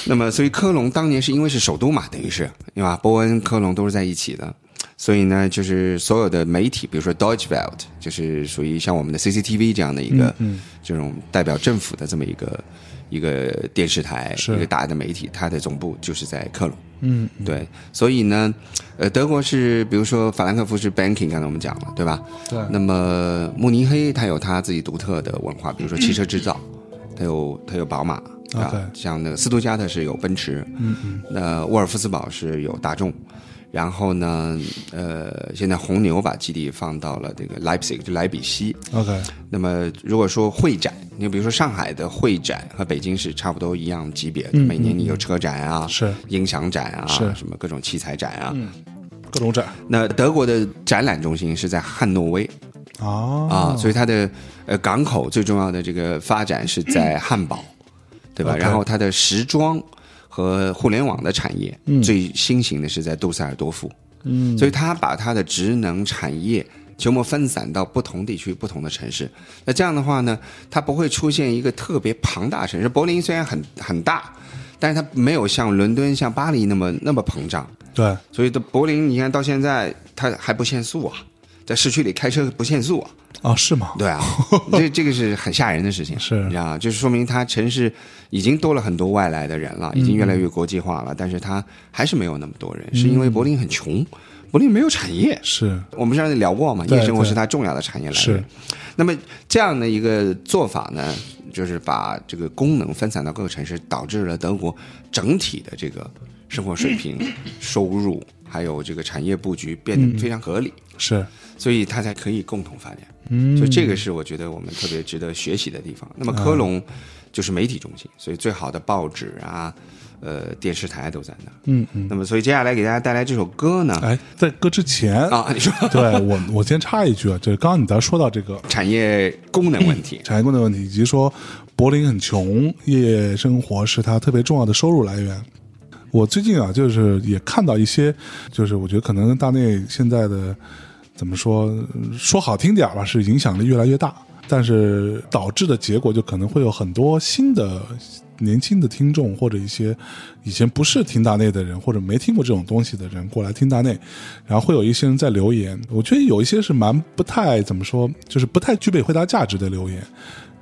那么，所以科隆当年是因为是首都嘛，等于是对吧？波恩、科隆都是在一起的，所以呢，就是所有的媒体，比如说 Deutsche Welt，就是属于像我们的 CCTV 这样的一个嗯、这种代表政府的这么一个一个电视台，一个大的媒体，它的总部就是在科隆。嗯，对，所以呢，呃，德国是比如说法兰克福是 banking，刚才我们讲了，对吧？对那么慕尼黑它有它自己独特的文化，比如说汽车制造，它有它有宝马啊像那个斯图加特是有奔驰，嗯嗯，那沃尔夫斯堡是有大众。然后呢，呃，现在红牛把基地放到了这个 Leipzig，就莱比锡。OK，那么如果说会展，你比如说上海的会展和北京是差不多一样级别的，每年你有车展啊，是。音响展啊，是。什么各种器材展啊。各种展。那德国的展览中心是在汉诺威。啊啊，所以它的呃港口最重要的这个发展是在汉堡，对吧？然后它的时装和互联网的产业、最新型的是在杜塞尔多夫，嗯，所以他把他的职能产业。全部分散到不同地区、不同的城市，那这样的话呢，它不会出现一个特别庞大城市。柏林虽然很很大，但是它没有像伦敦、像巴黎那么那么膨胀。对，所以的柏林，你看到现在它还不限速啊，在市区里开车不限速啊，啊，是吗？对啊，这这个是很吓人的事情，是你知道吗？就是说明它城市已经多了很多外来的人了，已经越来越国际化了，但是它还是没有那么多人，是因为柏林很穷，柏林没有产业。是我们上次聊过嘛，夜生活是它重要的产业来源是源。那么这样的一个做法呢，就是把这个功能分散到各个城市，导致了德国整体的这个生活水平、收入还有这个产业布局变得非常合理，是，所以它才可以共同发展。嗯，所以这个是我觉得我们特别值得学习的地方。那么科隆就是媒体中心，所以最好的报纸啊。呃，电视台都在那儿。嗯嗯。那么，所以接下来给大家带来这首歌呢？哎，在歌之前啊，你说对我，我先插一句啊，就是刚刚你在说到这个 产业功能问题，产业功能问题，以及说柏林很穷，夜生活是它特别重要的收入来源。我最近啊，就是也看到一些，就是我觉得可能大内现在的怎么说，说好听点儿吧，是影响力越来越大，但是导致的结果就可能会有很多新的年轻的听众，或者一些以前不是听大内的人，或者没听过这种东西的人过来听大内，然后会有一些人在留言，我觉得有一些是蛮不太怎么说，就是不太具备回答价值的留言。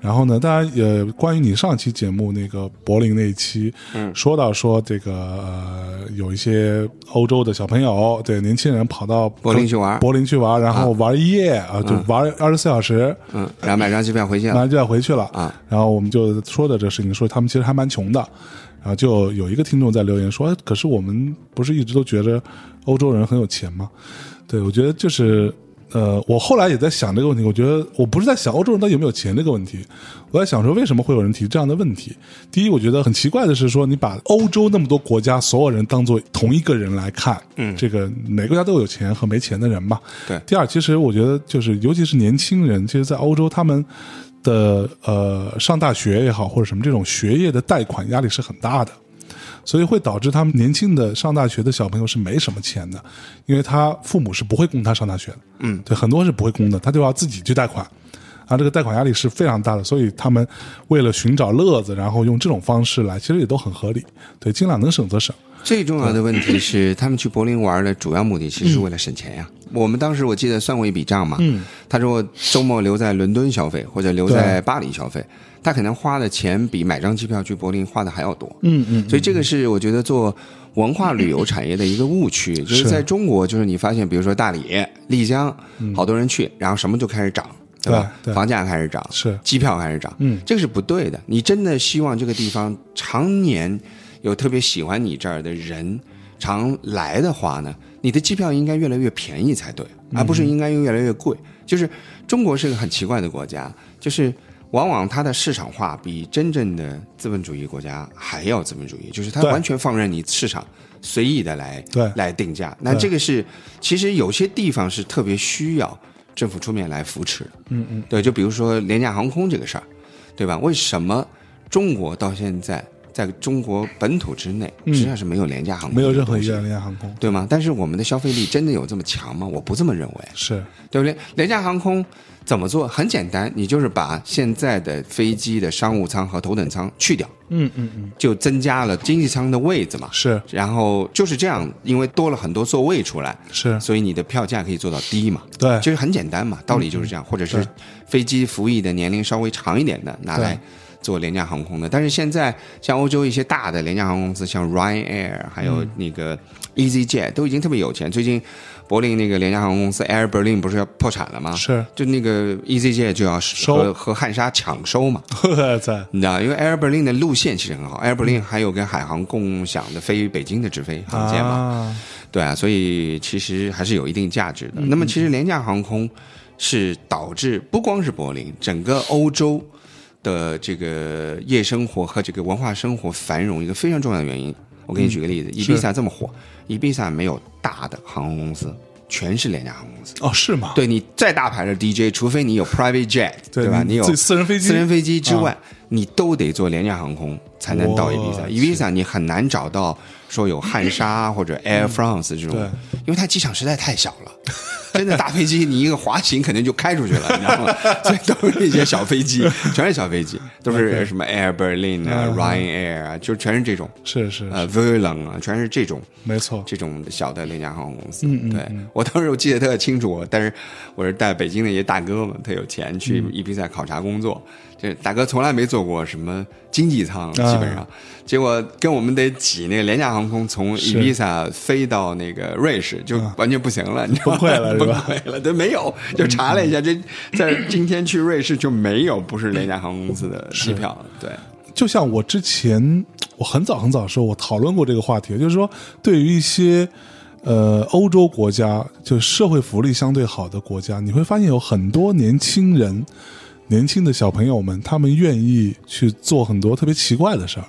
然后呢，当然也关于你上期节目那个柏林那一期，嗯，说到说这个呃有一些欧洲的小朋友，对年轻人跑到柏林去玩柏林去玩，然后玩一夜啊，就玩二十四小时，嗯，然后买张机票回去了，马上就要回去了啊。然后我们就说的这事情，说他们其实还蛮穷的。然后就有一个听众在留言说：“哎，可是我们不是一直都觉得欧洲人很有钱吗？”对我觉得就是呃，我后来也在想这个问题。我觉得我不是在想欧洲人到底有没有钱这个问题，我在想说为什么会有人提这样的问题。第一，我觉得很奇怪的是说，你把欧洲那么多国家所有人当做同一个人来看，嗯，这个每个国家都有钱和没钱的人嘛。对。第二，其实我觉得就是尤其是年轻人，其实，在欧洲他们。的呃，上大学也好，或者什么这种学业的贷款压力是很大的，所以会导致他们年轻的上大学的小朋友是没什么钱的，因为他父母是不会供他上大学的，嗯，对，很多是不会供的，他就要自己去贷款，啊，这个贷款压力是非常大的，所以他们为了寻找乐子，然后用这种方式来，其实也都很合理，对，尽量能省则省。最重要的问题是，他们去柏林玩的主要目的其实是为了省钱呀。我们当时我记得算过一笔账嘛，他说周末留在伦敦消费或者留在巴黎消费，他可能花的钱比买张机票去柏林花的还要多。嗯嗯，所以这个是我觉得做文化旅游产业的一个误区，就是在中国，就是你发现，比如说大理、丽江，好多人去，然后什么就开始涨，对吧？房价开始涨，是机票开始涨，嗯，这个是不对的。你真的希望这个地方常年。有特别喜欢你这儿的人常来的话呢，你的机票应该越来越便宜才对，而不是应该越来越贵。就是中国是个很奇怪的国家，就是往往它的市场化比真正的资本主义国家还要资本主义，就是它完全放任你市场随意的来对来定价。那这个是其实有些地方是特别需要政府出面来扶持的。嗯嗯，对，就比如说廉价航空这个事儿，对吧？为什么中国到现在？在中国本土之内，实际上是没有廉价航空，没有任何一个廉价航空，对吗？但是我们的消费力真的有这么强吗？我不这么认为，是对不对？廉价航空怎么做？很简单，你就是把现在的飞机的商务舱和头等舱去掉，嗯嗯嗯，就增加了经济舱的位子嘛，是。然后就是这样，因为多了很多座位出来，是，所以你的票价可以做到低嘛，对，就是很简单嘛，道理就是这样，或者是飞机服役的年龄稍微长一点的拿来。做廉价航空的，但是现在像欧洲一些大的廉价航空公司，像 Ryanair，还有那个 EasyJet，都已经特别有钱。最近柏林那个廉价航空公司 Air Berlin 不是要破产了吗？是，就那个 EasyJet 就要和和汉莎抢收嘛。在，你知道，因为 Air Berlin 的路线其实很好，Air Berlin 还有跟海航共享的飞北京的直飞航线嘛。对啊，所以其实还是有一定价值的。那么，其实廉价航空是导致不光是柏林，整个欧洲。的这个夜生活和这个文化生活繁荣一个非常重要的原因，我给你举个例子，伊比萨这么火，伊比萨没有大的航空公司，全是廉价航空公司。哦，是吗？对你再大牌的 DJ，除非你有 private jet，对吧？你有私人飞机，私人飞机之外，你都得坐廉价航空才能到伊比萨。伊比萨你很难找到说有汉莎或者 Air France 这种，因为它机场实在太小了。真的大飞机，你一个滑行肯定就开出去了，你知道吗？所以都是那些小飞机，全是小飞机，都是什么 Air Berlin 啊、Ryanair 啊，就全是这种。是是呃 v e l o n 啊，全是这种。没错，这种小的廉价航空公司。嗯嗯。对我当时我记得特清楚，但是我是带北京的一些大哥嘛，他有钱去伊比萨考察工作。这大哥从来没坐过什么经济舱，基本上，结果跟我们得挤那个廉价航空从伊比萨飞到那个瑞士，就完全不行了，你崩溃了，崩溃了，对，没有，就查了一下，这在今天去瑞士就没有不是廉价航空公司的机票，对。就像我之前我很早很早的时候，我讨论过这个话题，就是说，对于一些呃欧洲国家，就社会福利相对好的国家，你会发现有很多年轻人。年轻的小朋友们，他们愿意去做很多特别奇怪的事儿，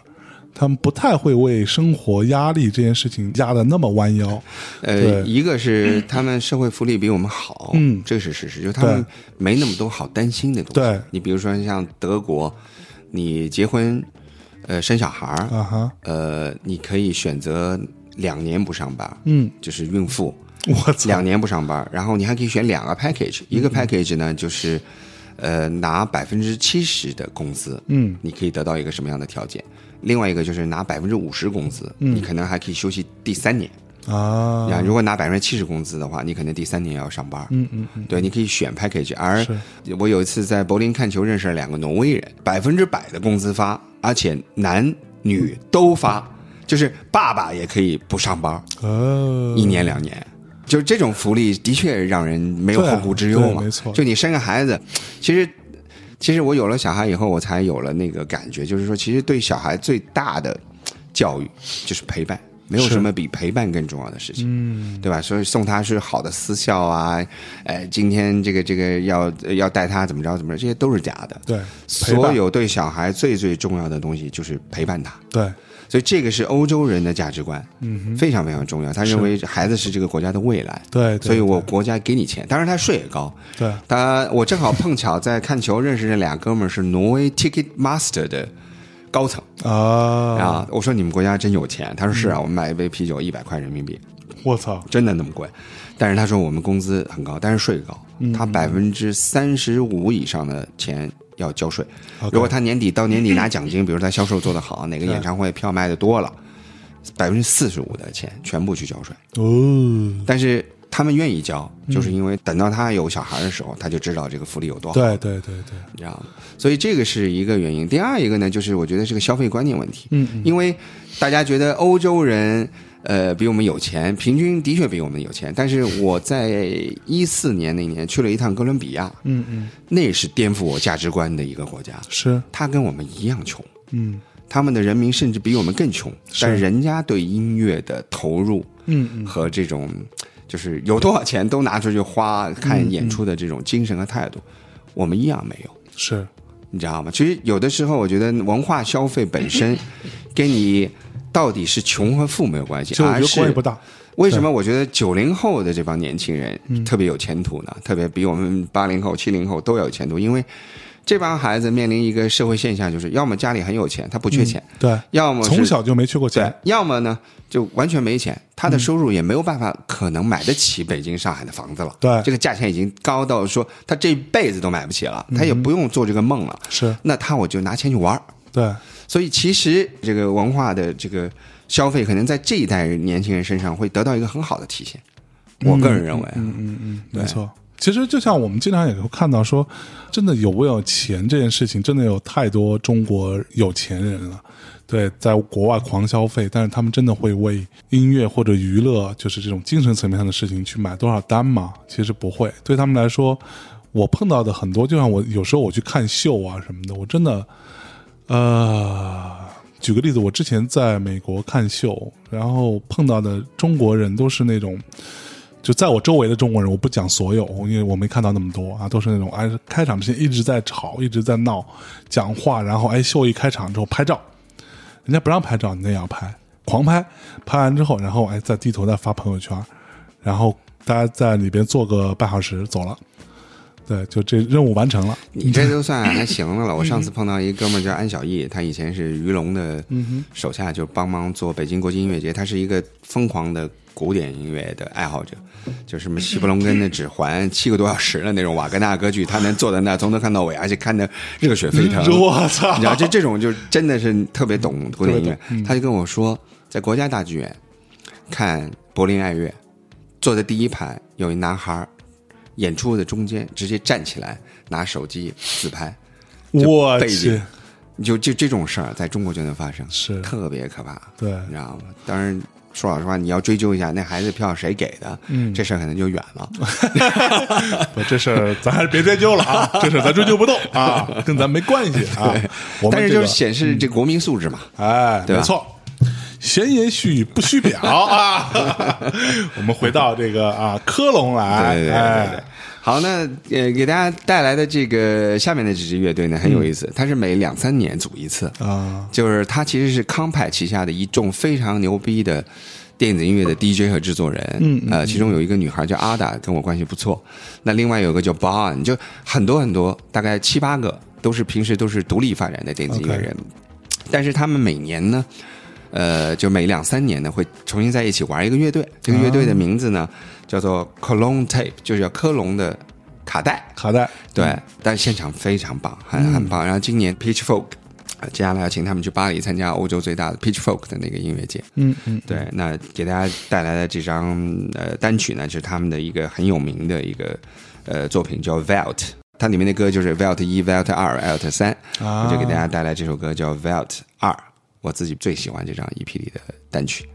他们不太会为生活压力这件事情压的那么弯腰。呃，一个是他们社会福利比我们好，嗯，这是事实，就他们没那么多好担心的东西。对，你比如说像德国，你结婚，呃，生小孩儿，啊哈，呃，你可以选择两年不上班，嗯，就是孕妇，我操，两年不上班，然后你还可以选两个 package，一个 package 呢就是。呃，拿百分之七十的工资，嗯，你可以得到一个什么样的条件？另外一个就是拿百分之五十工资，你可能还可以休息第三年，啊，呀，如果拿百分之七十工资的话，你可能第三年要上班。嗯嗯嗯，对，你可以选 package。而我有一次在柏林看球，认识了两个挪威人，百分之百的工资发，而且男女都发，就是爸爸也可以不上班，哦，一年两年。就是这种福利的确让人没有后顾之忧嘛。对没错就你生个孩子，其实其实我有了小孩以后，我才有了那个感觉，就是说，其实对小孩最大的教育就是陪伴。没有什么比陪伴更重要的事情，嗯，对吧？所以送他是好的私校啊，哎，今天这个这个要要带他怎么着怎么着，这些都是假的。对，所有对小孩最最重要的东西就是陪伴他。对所以这个是欧洲人的价值观，嗯，非常非常重要。他认为孩子是这个国家的未来，对，对所以我国家给你钱，当然他税也高。对。他我正好碰巧在看球认识这俩哥们儿是挪威 Ticket Master 的高层。啊，啊。我说你们国家真有钱，他说是啊，我们买一杯啤酒一百块人民币，我操，真的那么贵。但是他说我们工资很高，但是税高，他百分之三十五以上的钱要交税。如果他年底到年底拿奖金，比如他销售做得好，哪个演唱会票卖的多了，百分之四十五的钱全部去交税。哦，但是他们愿意交，就是因为等到他有小孩的时候，他就知道这个福利有多好，对对对对，你知道吗？所以这个是一个原因。第二一个呢，就是我觉得是个消费观念问题。嗯因为大家觉得欧洲人呃比我们有钱，平均的确比我们有钱。但是我在一四年那年去了一趟哥伦比亚，嗯嗯，那是颠覆我价值观的一个国家。是，他跟我们一样穷，嗯他们的人民甚至比我们更穷，是但是人家对音乐的投入嗯嗯，和这种就是有多少钱都拿出去花看演出的这种精神和态度，我们一样没有。是，你知道吗？其实有的时候，我觉得文化消费本身 跟你到底是穷和富没有关系，就我觉而是得关系不大，为什么我觉得九零后的这帮年轻人嗯。特别有前途呢？特别比我们八零后、七零后都要有前途，因为这帮孩子面临一个社会现象，就是要么家里很有钱，他不缺钱；对，要么从小就没缺过钱，，要么呢就完全没钱，他的收入也没有办法可能买得起北京、上海的房子了。对。这个价钱已经高到说他这辈子都买不起了，他也不用做这个梦了。是。那他我就拿钱去玩儿。对，所以其实这个文化的这个消费，可能在这一代人年轻人身上会得到一个很好的体现。我个人认为啊，嗯嗯嗯，没错。其实就像我们经常也会看到说，真的有没有钱这件事情，真的有太多中国有钱人了。对，在国外狂消费，但是他们真的会为音乐或者娱乐，就是这种精神层面上的事情去买多少单吗？其实不会。对他们来说，我碰到的很多，就像我有时候我去看秀啊什么的，我真的，呃，举个例子，我之前在美国看秀，然后碰到的中国人都是那种。就在我周围的中国人，我不讲所有，因为我没看到那么多啊，都是那种哎，开场之前一直在吵，一直在闹，讲话，然后哎，秀一开场之后拍照，人家不让拍照，你那也要拍，狂拍，拍完之后，然后哎，再低头再发朋友圈，然后大家在里边坐个半小时走了，对，就这任务完成了，你这 都算还行的了。我上次碰到一哥们儿叫安小艺，他以前是于龙的手下，就帮忙做北京国际音乐节。他是一个疯狂的古典音乐的爱好者，就什么西伯隆根的指环，七个多小时的那种瓦格纳歌剧，他能坐在那儿从头看到尾，而且看得热血沸腾。我操你知道，这这种就真的是特别懂古典音乐。他就跟我说，在国家大剧院看柏林爱乐，坐在第一排有一男孩儿，演出的中间直接站起来拿手机自拍，我去，就就这种事儿在中国就能发生，是特别可怕，对你知道吗？当然。说老实话，你要追究一下那孩子票谁给的，嗯这事儿可能就远了。不，这事儿咱还是别追究了啊，这事儿咱追究不动啊，跟咱没关系啊。我们但是就是显示这国民素质嘛。哎，没错，闲言细语不虚表。啊。我们回到这个啊，科隆来，对对对对对。哎。好，那呃，给大家带来的这个下面的这支乐队呢很有意思，它是每两三年组一次，啊，就是它其实是康派旗下的一众非常牛逼的电子音乐的 DJ 和制作人，嗯嗯呃，其中有一个女孩叫阿达，跟我关系不错，那另外有个叫 Bon，就很多很多，大概七八个都是平时都是独立发展的电子音乐人。但是他们每年呢。呃，就每两三年呢，会重新在一起玩一个乐队。这个乐队的名字呢，叫做 Cologne Tape，就是叫科隆的卡带。卡带，对，但现场非常棒，很很棒。然后今年 Pitchfork 呃接下来要请他们去巴黎参加欧洲最大的 Pitchfork 的那个音乐节。嗯嗯，对，那给大家带来的这张呃单曲呢，就是他们的一个很有名的一个呃作品，叫 Velt。它里面的歌就是 Velt 一、Velt 二、Velt 三，啊我就给大家带来这首歌叫 Velt 二，我自己最喜欢这张 EP 里的单曲。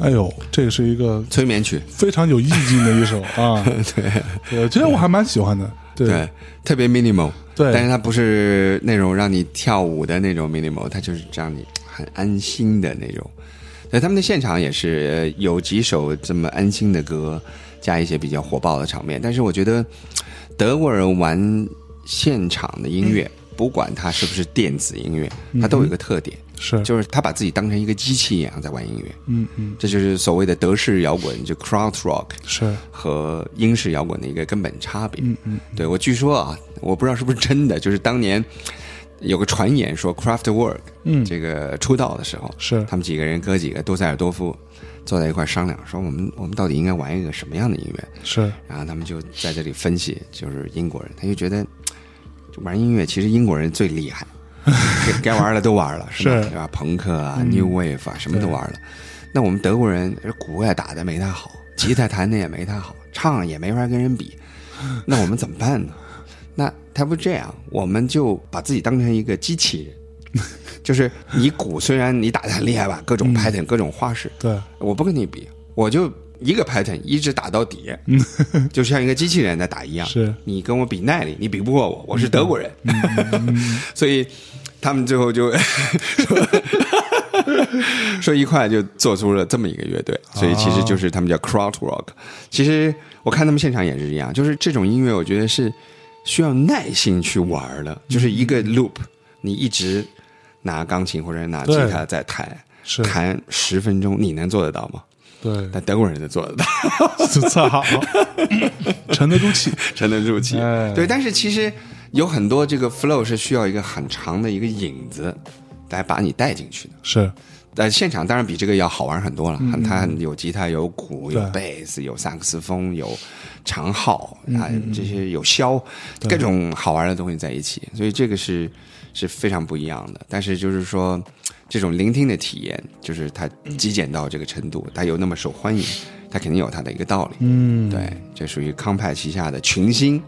哎呦，这个是一个催眠曲，非常有意境的一首 啊。对，对，其实我还蛮喜欢的。对对，特别 minimal，对但是它不是那种让你跳舞的那种 minimal，它就是让你很安心的那种。对，他们的现场也是呃有几首这么安心的歌，加一些比较火爆的场面。但是我觉得德国人玩现场的音乐，不管它是不是电子音乐，它都有一个特点，是，就是他把自己当成一个机器一样在玩音乐。嗯嗯，这就是所谓的德式摇滚，就 crowd rock。是，和英式摇滚的一个根本差别。嗯嗯，对我据说啊，我不知道是不是真的，就是当年有个传言说，Craftwork，嗯这个出道的时候，是他们几个人哥几个多塞尔多夫坐在一块商量，说我们我们到底应该玩一个什么样的音乐？是，然后他们就在这里分析，就是英国人，他就觉得玩音乐，其实英国人最厉害，该 该玩的都玩了，是吧？是对吧？朋克啊、New Wave 啊，什么都玩了。那我们德国人鼓也打的没他好，吉他弹的也没他好，唱也没法跟人比，那我们怎么办呢？那他不这样，我们就把自己当成一个机器人，就是你鼓虽然你打的很厉害吧，各种 pattern、各种花式，对，我不跟你比，我就一个 pattern 一直打到底，就像一个机器人在打一样。是。你跟我比耐力，你比不过我，我是德国人，所以他们最后就 说说一块就做出了这么一个乐队，所以其实就是他们叫 crowd rock。其实我看他们现场也是一样，就是这种音乐，我觉得是需要耐心去玩的，就是一个 loop，你一直拿钢琴或者拿吉他在弹，是。弹十分钟，你能做得到吗？对，但德国人 就做得到，就操好，沉得住气。沉得住气。哎。对，但是其实有很多这个 flow 是需要一个很长的一个影子来把你带进去的。是。但现场当然比这个要好玩很多了，它有吉他、有鼓、有贝斯、有萨克斯风、有长号嗯啊，这些有箫，各种好玩的东西在一起，所以这个是是非常不一样的。但是就是说，这种聆听的体验，就是它极简到这个程度，它又那么受欢迎，它肯定有它的一个道理。嗯，对，这属于康派旗下的群星，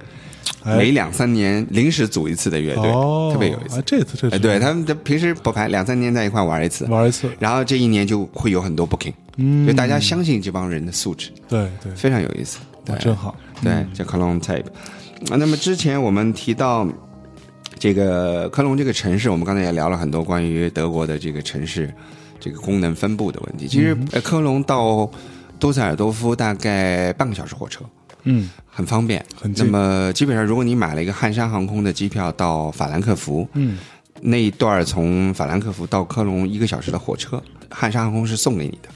哎。每两三年临时组一次的乐队，哦，特别有意思。哎。这次这次。哎，对他们这平时不排，两三年在一块玩一次，玩一次，然后这一年就会有很多 booking，嗯，就大家相信这帮人的素质，对对，非常有意思。对，真好，对，叫 Cologne Tape。啊那么之前我们提到这个科隆这个城市，我们刚才也聊了很多关于德国的这个城市这个功能分布的问题。其实呃科隆到多塞尔多夫大概半个小时火车，嗯，很方便。很近那么基本上，如果你买了一个汉莎航空的机票到法兰克福，嗯，那一段从法兰克福到科隆一个小时的火车，汉莎航空是送给你的。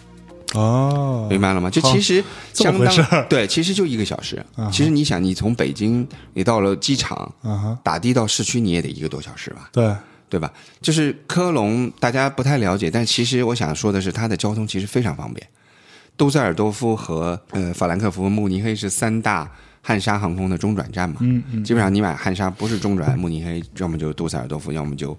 哦，明白了吗？就其实相当 对，其实就一个小时啊。其实你想，你从北京你到了机场，啊，打的到市区你也得一个多小时吧，对，对吧？就是科隆大家不太了解，但其实我想说的是，它的交通其实非常方便。杜塞尔多夫和呃法兰克福、慕尼黑是三大汉莎航空的中转站嘛，嗯嗯，基本上你买汉莎不是中转慕尼黑，要么就杜塞尔多夫，要么就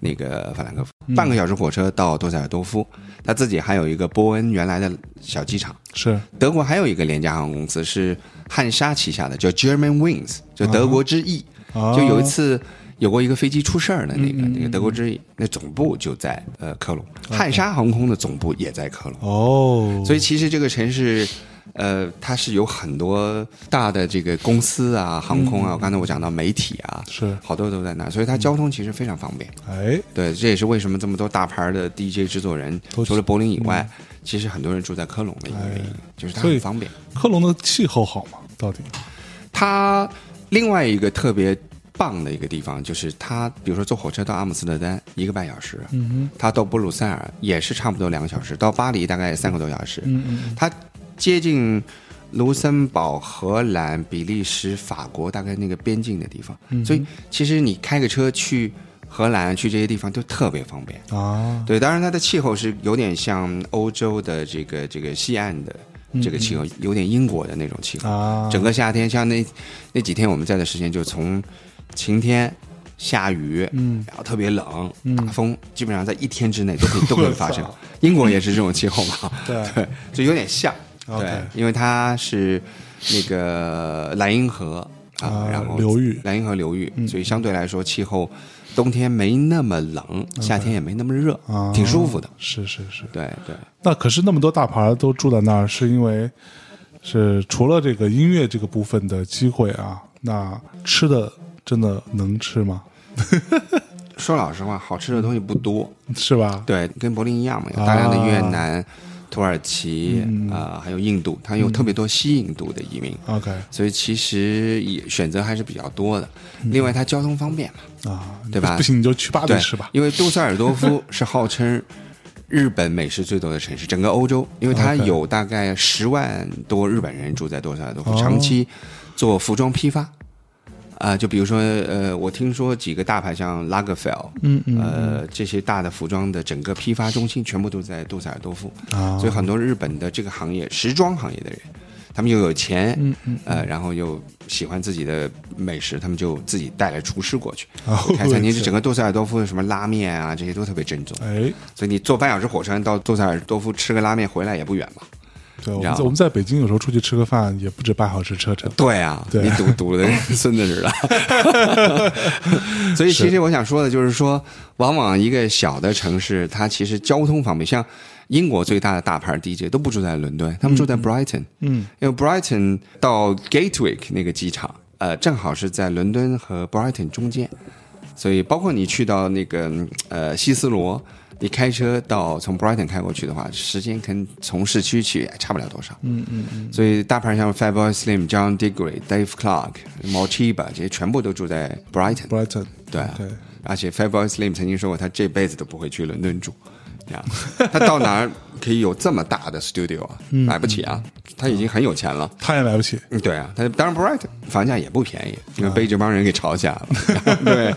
那个法兰克福，嗯半个小时火车到多塞尔多夫。他自己还有一个波恩原来的小机场。是德国还有一个廉价航空公司是汉莎旗下的，叫 German Wings，就德国之翼。啊，就有一次有过一个飞机出事儿的那个那个德国之翼，那总部就在呃科隆，汉莎航空的总部也在科隆。哦，所以其实这个城市，呃，它是有很多大的这个公司啊、航空啊，刚才我讲到媒体啊，是好多都在那儿，所以它交通其实非常方便。哎，对，这也是为什么这么多大牌的 DJ 制作人，除了柏林以外，其实很多人住在科隆的一个原因，就是它很方便。科隆的气候好吗？到底？它另外一个特别棒的一个地方，就是它，比如说坐火车到阿姆斯特丹一个半小时，嗯它到布鲁塞尔也是差不多两个小时，到巴黎大概三个多小时，嗯嗯它接近卢森堡、荷兰、比利时、法国大概那个边境的地方，嗯。所以其实你开个车去荷兰、去这些地方都特别方便。嗯啊，对，当然它的气候是有点像欧洲的这个这个西岸的这个气候，有点英国的那种气候。嗯啊，整个夏天，像那那几天我们在的时间，就从晴天、下雨，嗯。然后特别冷、嗯。大风，基本上在一天之内都可以都可以发生。英国也是这种气候嘛，对。对，就有点像对，因为它是那个莱茵河啊啊，然后流域莱茵河流域，嗯所以相对来说气候冬天没那么冷，夏天也没那么热啊，挺舒服的。是是是。对对，那可是那么多大牌都住在那儿，是因为是除了这个音乐这个部分的机会啊，那吃的真的能吃吗？说老实话，好吃的东西不多。是吧？对，跟柏林一样嘛，有啊大量的越南、土耳其嗯。啊、还有印度，它有特别多西印度的移民，，OK。所以其实也选择还是比较多的。另外，它交通方便嘛，啊，对吧？不行你就去巴黎对吃吧。因为杜塞尔多夫是号称日本美食最多的城市，整个欧洲，因为它有大概十万多日本人住在杜塞尔多夫，哦。长期做服装批发。啊、就比如说，呃，我听说几个大牌像拉格菲尔，嗯嗯呃，这些大的服装的整个批发中心全部都在杜塞尔多夫，啊，所以很多日本的这个行业，时装行业的人，他们又有钱，嗯嗯呃，然后又喜欢自己的美食，他们就自己带来厨师过去哦开餐厅。就是整个杜塞尔多夫的什么拉面啊，这些都特别正宗。哎，所以你坐半小时火车到杜塞尔多夫吃个拉面回来也不远嘛。对，我们在我们在北京有时候出去吃个饭也不止半小时车程。对啊，对你堵堵的跟孙子似的。所以其实我想说的就是说，往往一个小的城市，它其实交通方面，像英国最大的大牌 DJ 都不住在伦敦，他们住在 Brighton，、嗯因为 Brighton 到 Gatwick 那个机场，呃，正好是在伦敦和 Brighton 中间，所以包括你去到那个呃希斯罗。你开车到从 Brighton 开过去的话，时间跟从市区去也差不了多少。嗯嗯嗯，所以大牌像 Fatboy Slim、John Digree、Dave Clark、m o r t i b a 这些全部都住在 Brighton。Brighton，对啊对，而且 Fatboy Slim 曾经说过，他这辈子都不会去伦敦住。他到哪儿可以有这么大的 studio 啊？买不起啊，他已经很有钱了。他也买不起。嗯，对啊，他当然 Brighton 房价也不便宜，因为被这帮人给炒起来了。对，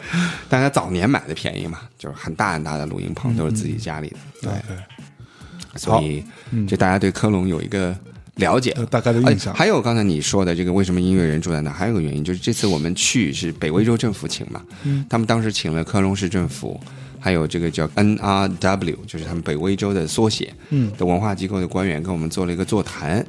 但他早年买的便宜嘛，就是很大很大的录音棚都是自己家里的。对，所以这大家对科隆有一个了解呃，大概的印象哎还有刚才你说的这个为什么音乐人住在那，还有个原因就是这次我们去是北威州政府请嘛，嗯他们当时请了科隆市政府。还有这个叫 NRW，就是他们北威州的缩写，嗯的文化机构的官员跟我们做了一个座谈。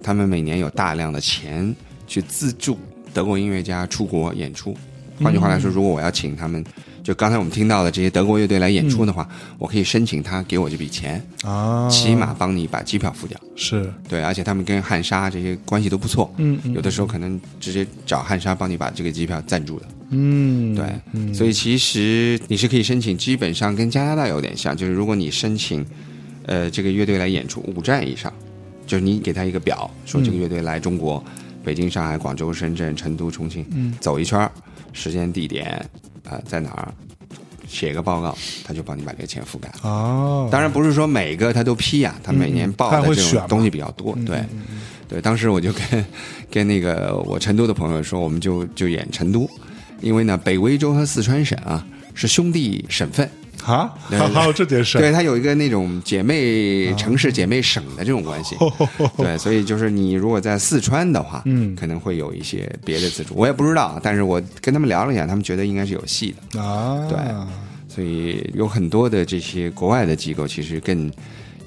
他们每年有大量的钱去资助德国音乐家出国演出。换句话来说，如果我要请他们，就刚才我们听到的这些德国乐队来演出的话，我可以申请他给我这笔钱，啊，起码帮你把机票付掉。是。对，而且他们跟汉莎这些关系都不错，嗯嗯有的时候可能直接找汉莎帮你把这个机票赞助的。嗯，对，所以其实你是可以申请，基本上跟加拿大有点像，就是如果你申请，呃，这个乐队来演出五站以上，就是你给他一个表，说这个乐队来中国，北京、上海、广州、深圳、成都、重庆，嗯。走一圈儿，时间、地点，啊、在哪儿，写个报告，他就帮你把这个钱覆盖了。哦，当然不是说每个他都批啊，他每年报的这种东西比较多，对，对。当时我就跟跟那个我成都的朋友说，我们就就演成都，因为呢，北威州和四川省啊是兄弟省份，啊，还有 这件事，对，它有一个那种姐妹城市、姐妹省的这种关系，对，所以就是你如果在四川的话，嗯。可能会有一些别的资助，我也不知道，但是我跟他们聊了一下，他们觉得应该是有戏的。啊，对所以有很多的这些国外的机构，其实更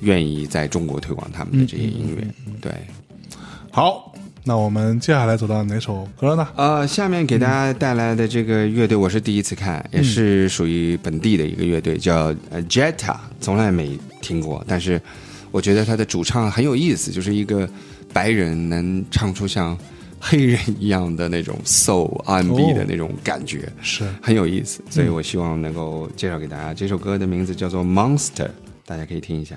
愿意在中国推广他们的这些音乐。对，好，那我们接下来走到哪首歌呢？呃，下面给大家带来的这个乐队，我是第一次看，也是属于本地的一个乐队，叫呃 Jetta，从来没听过，但是我觉得他的主唱很有意思，就是一个白人能唱出像黑人一样的那种 soul R&B 的那种感觉。是很有意思，所以我希望能够介绍给大家。这首歌的名字叫做《Monster》，大家可以听一下。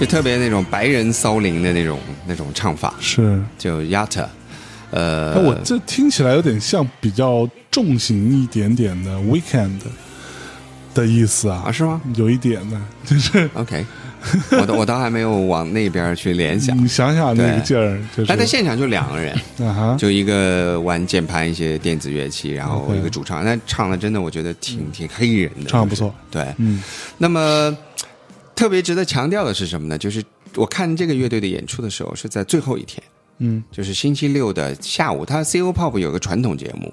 就特别那种白人骚灵的那种那种唱法，是。就 Yata，呃，哎，我这听起来有点像比较重型一点点的 Weekend 的意思啊，啊是吗有一点呢，就是？OK，我倒我倒还没有往那边去联想。你想想那个劲儿，就是他在现场就两个人，啊，就一个玩键盘一些电子乐器，然后一个主唱，那唱的真的我觉得挺挺黑人的，唱的不错。对，嗯那么特别值得强调的是什么呢？就是我看这个乐队的演出的时候是在最后一天，嗯就是星期六的下午，他 CO Pop 有个传统节目，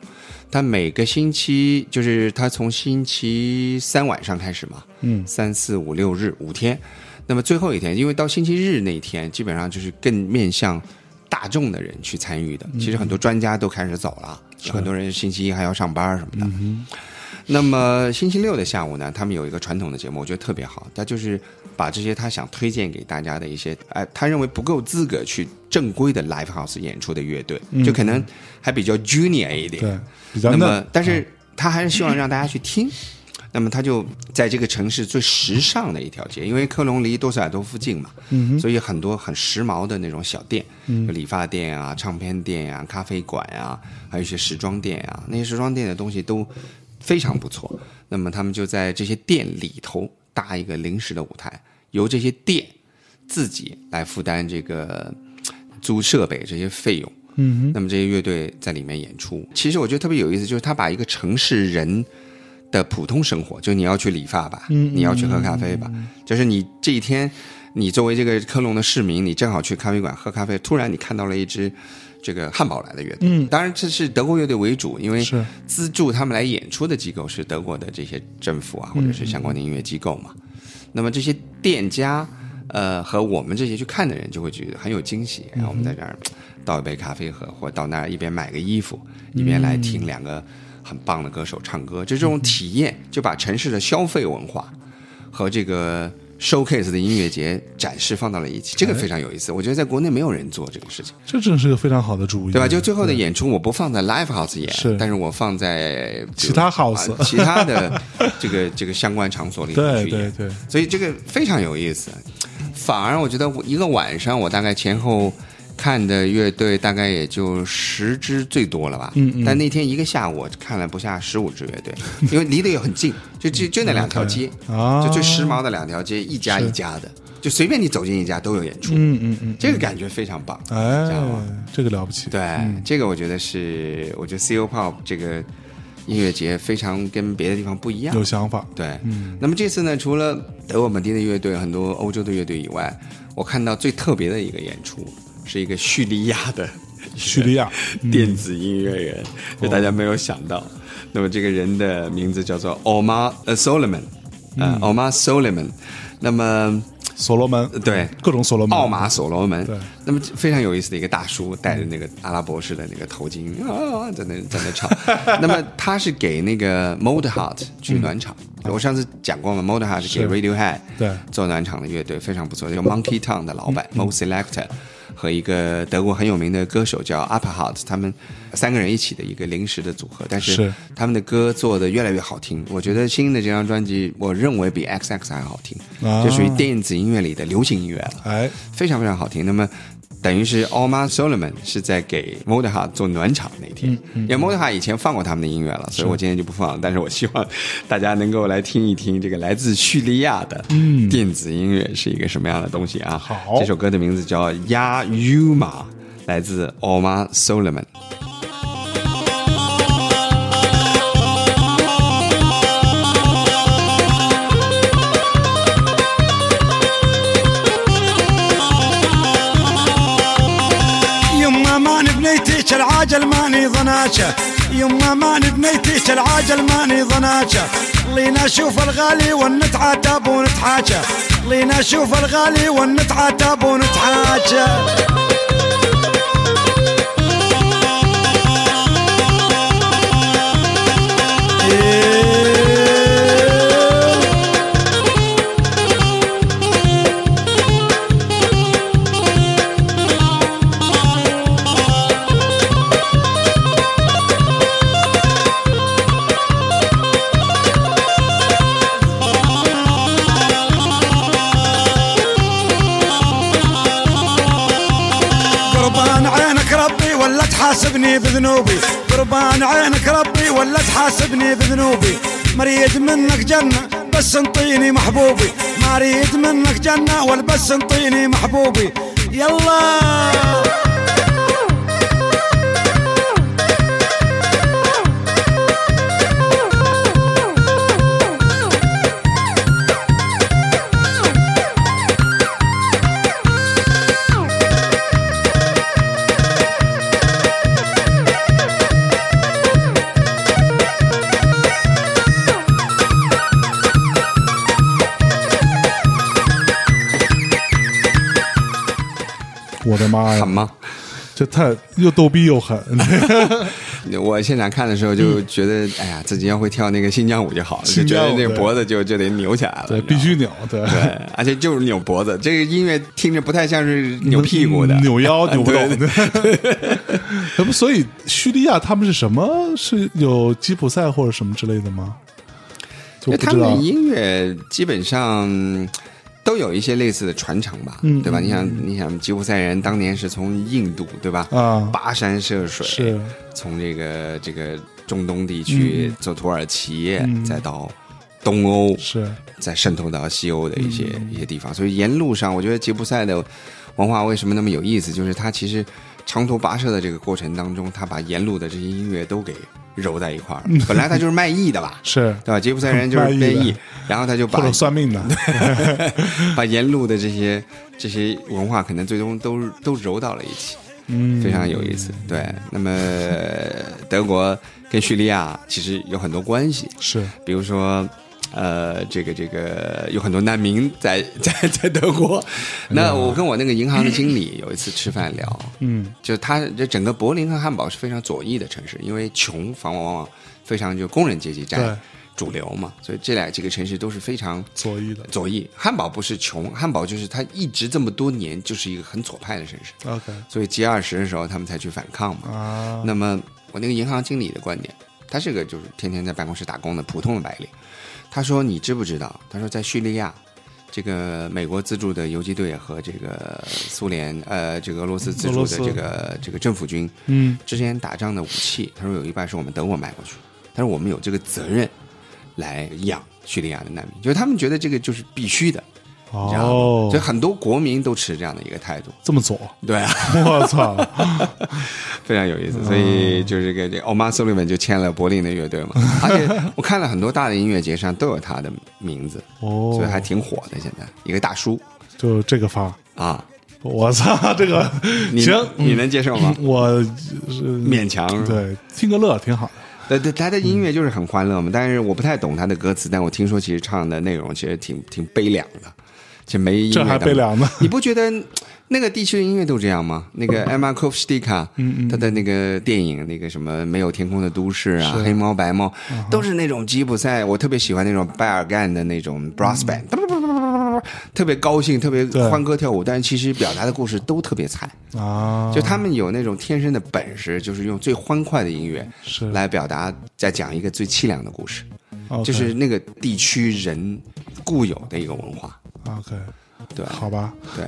他每个星期就是他从星期三晚上开始嘛，嗯三四五六日五天，那么最后一天，因为到星期日那一天，基本上就是更面向大众的人去参与的。其实很多专家都开始走了，有很多人星期一还要上班什么的。那么星期六的下午呢，他们有一个传统的节目，我觉得特别好，他就是把这些他想推荐给大家的一些，哎，他认为不够资格去正规的 live house 演出的乐队，就可能还比较 junior 一点，对，比较那么，，但是他还是希望让大家去听。那么他就在这个城市最时尚的一条街，因为科隆离多塞尔多附近嘛，所以很多很时髦的那种小店，有理发店啊、唱片店啊、咖啡馆啊，还有一些时装店啊，那些时装店的东西都非常不错。那么他们就在这些店里头搭一个临时的舞台，由这些店自己来负担这个租设备这些费用。嗯那么这些乐队在里面演出，其实我觉得特别有意思，就是他把一个城市人的普通生活，就你要去理发吧，你要去喝咖啡吧，就是你这一天，你作为这个科隆的市民，你正好去咖啡馆喝咖啡，突然你看到了一支这个汉堡来的乐队，嗯当然这是德国乐队为主，因为是资助他们来演出的机构是德国的这些政府啊，或者是相关的音乐机构嘛。那么这些店家，呃，和我们这些去看的人就会觉得很有惊喜。然后我们在这儿倒一杯咖啡喝，或到那儿一边买个衣服，一边来听两个很棒的歌手唱歌。就这种体验，就把城市的消费文化和这个 showcase 的音乐节展示放到了一起，这个非常有意思。我觉得在国内没有人做这个事情。这真是个非常好的主意，对吧？就最后的演出，我不放在 live house 演，是但是我放在其他 house 啊其他的 这个这个相关场所里面去演，对对，所以这个非常有意思。反而我觉得一个晚上，我大概前后看的乐队大概也就十支最多了吧。嗯嗯。但那天一个下午，我看了不下十五支乐队，因为离得也很近，就就就那两条街，啊，就最时髦的两条街，一家一家的，就随便你走进一家都有演出，嗯嗯嗯，这个感觉非常棒。哎知道吗，这个了不起，对，这个我觉得是，我觉得 CO Pop 这个音乐节非常跟别的地方不一样。有。想法，对，那么这次呢，除了德国本地的乐队，很多欧洲的乐队以外，我看到最特别的一个演出是一个叙利亚的叙利亚，电子音乐人，就大家没有想到。那么这个人的名字叫做 Omar 呃 Solomon，呃、Omar Solomon。那么所罗门，对。各种所罗门，奥马所罗门，对，那么非常有意思的一个大叔，戴着那个阿拉伯式的那个头巾啊，在那在那唱。那么他是给那个 Motorhead 去暖场，我上次讲过嘛，Motorhead 是给 Radiohead 对。做暖场的乐队，非常不错。叫 Monkey Town 的老板 Mo Selector 和一个德国很有名的歌手叫 Upperhart，他们三个人一起的一个临时的组合，但是是他们的歌做的越来越好听。我觉得新的这张专辑，我认为比 XX 还好听，啊就属于电子音乐里的流行音乐了。哎，非常非常好听。那么等于是 Omar Solomon 是在给 Motorhead 做暖场那天，因为 Motorhead 以前放过他们的音乐了，所以我今天就不放了。但是我希望大家能够来听一听这个来自叙利亚的电子音乐是一个什么样的东西啊？好这首歌的名字叫 Ya Yuma，来自 Omar Solomon。العاجل ماني ظناشه. يما ماني بنيتيك العاجل ماني ظناشه. لينا أشوف الغالي ونتعاتب ونتحاجى لينا أشوف الغالي ونتعاتب ونتحاجى تحاسبني بذنوبي. قربان عينك ربي ولا تحاسبني بذنوبي. مريد منك جنة بس انطيني محبوبي. ما أريد منك جنة ولا بس انطيني محبوبي. يلا. 我的妈呀狠！吗？这太又逗逼又狠，我现场看的时候就觉得，哎呀，自己要会跳那个新疆舞就好了，就觉得那个脖子就就得扭起来了，对，必须扭，对，对，而且就是扭脖子，这个音乐听着不太像是扭屁股的，扭腰 扭不动。那不，所以叙利亚他们是什么？是有吉普赛或者什么之类的吗？他们的音乐基本上都有一些类似的传承吧，嗯对吧？你想，你想，吉普赛人当年是从印度，对吧？啊。跋山涉水，是。从这个这个中东地区走土耳其，嗯。再到东欧，是。再渗透到西欧的一些、嗯。一些地方。所以沿路上，我觉得吉普赛的文化为什么那么有意思，就是它其实长途跋涉的这个过程当中，他把沿路的这些音乐都给揉在一块儿了。本来他就是卖艺的吧，是，对吧？吉普赛人就是卖艺的编译，然后他就把算命的，把沿路的这些这些文化，可能最终都都揉到了一起。嗯，非常有意思。对，那么德国跟叙利亚其实有很多关系，是比如说。呃，这个这个有很多难民在在在德国。那我跟我那个银行的经理有一次吃饭聊，嗯就他这整个柏林和汉堡是非常左翼的城市，因为穷往往往往非常就工人阶级占主流嘛，所以这俩几个城市都是非常左翼的左翼。汉堡不是穷，汉堡就是它一直这么多年就是一个很左派的城市。，OK 所以 G 二十的时候，他们才去反抗嘛。啊，那么我那个银行经理的观点，他是个就是天天在办公室打工的普通的白领。他说：“你知不知道？他说在叙利亚，这个美国资助的游击队和这个苏联呃这个俄罗斯资助的这个这个政府军嗯。之前打仗的武器，他说有一半是我们德国买过去，他说我们有这个责任来养叙利亚的难民，就是他们觉得这个就是必须的，你知道吗？哦所以，很多国民都持这样的一个态度。这么左，对啊。”我操，非常有意思，所以就是这个这 Omar Sullivan 就签了柏林的乐队嘛，而且我看了很多大的音乐节上都有他的名字，哦，所以还挺火的。现在一个大叔就这个方，啊，我操，这个你行，你能接受吗？我是勉强对，听个乐挺好的。对对，他的音乐就是很欢乐嘛，但是我不太懂他的歌词，但我听说其实唱的内容其实挺挺悲凉的，就没音乐这还悲凉呢？你不觉得那个地区的音乐都这样吗？那个 Emma k o v s t i k a 嗯嗯。他的那个电影那个什么没有天空的都市啊，黑猫白猫，都是那种吉普赛，我特别喜欢那种拜尔干的那种 brass band，、特别高兴，特别欢歌跳舞，但是其实表达的故事都特别惨。啊，就他们有那种天生的本事，就是用最欢快的音乐是。来表达，在讲一个最凄凉的故事。就是那个地区人固有的一个文化。OK，对，好吧，对，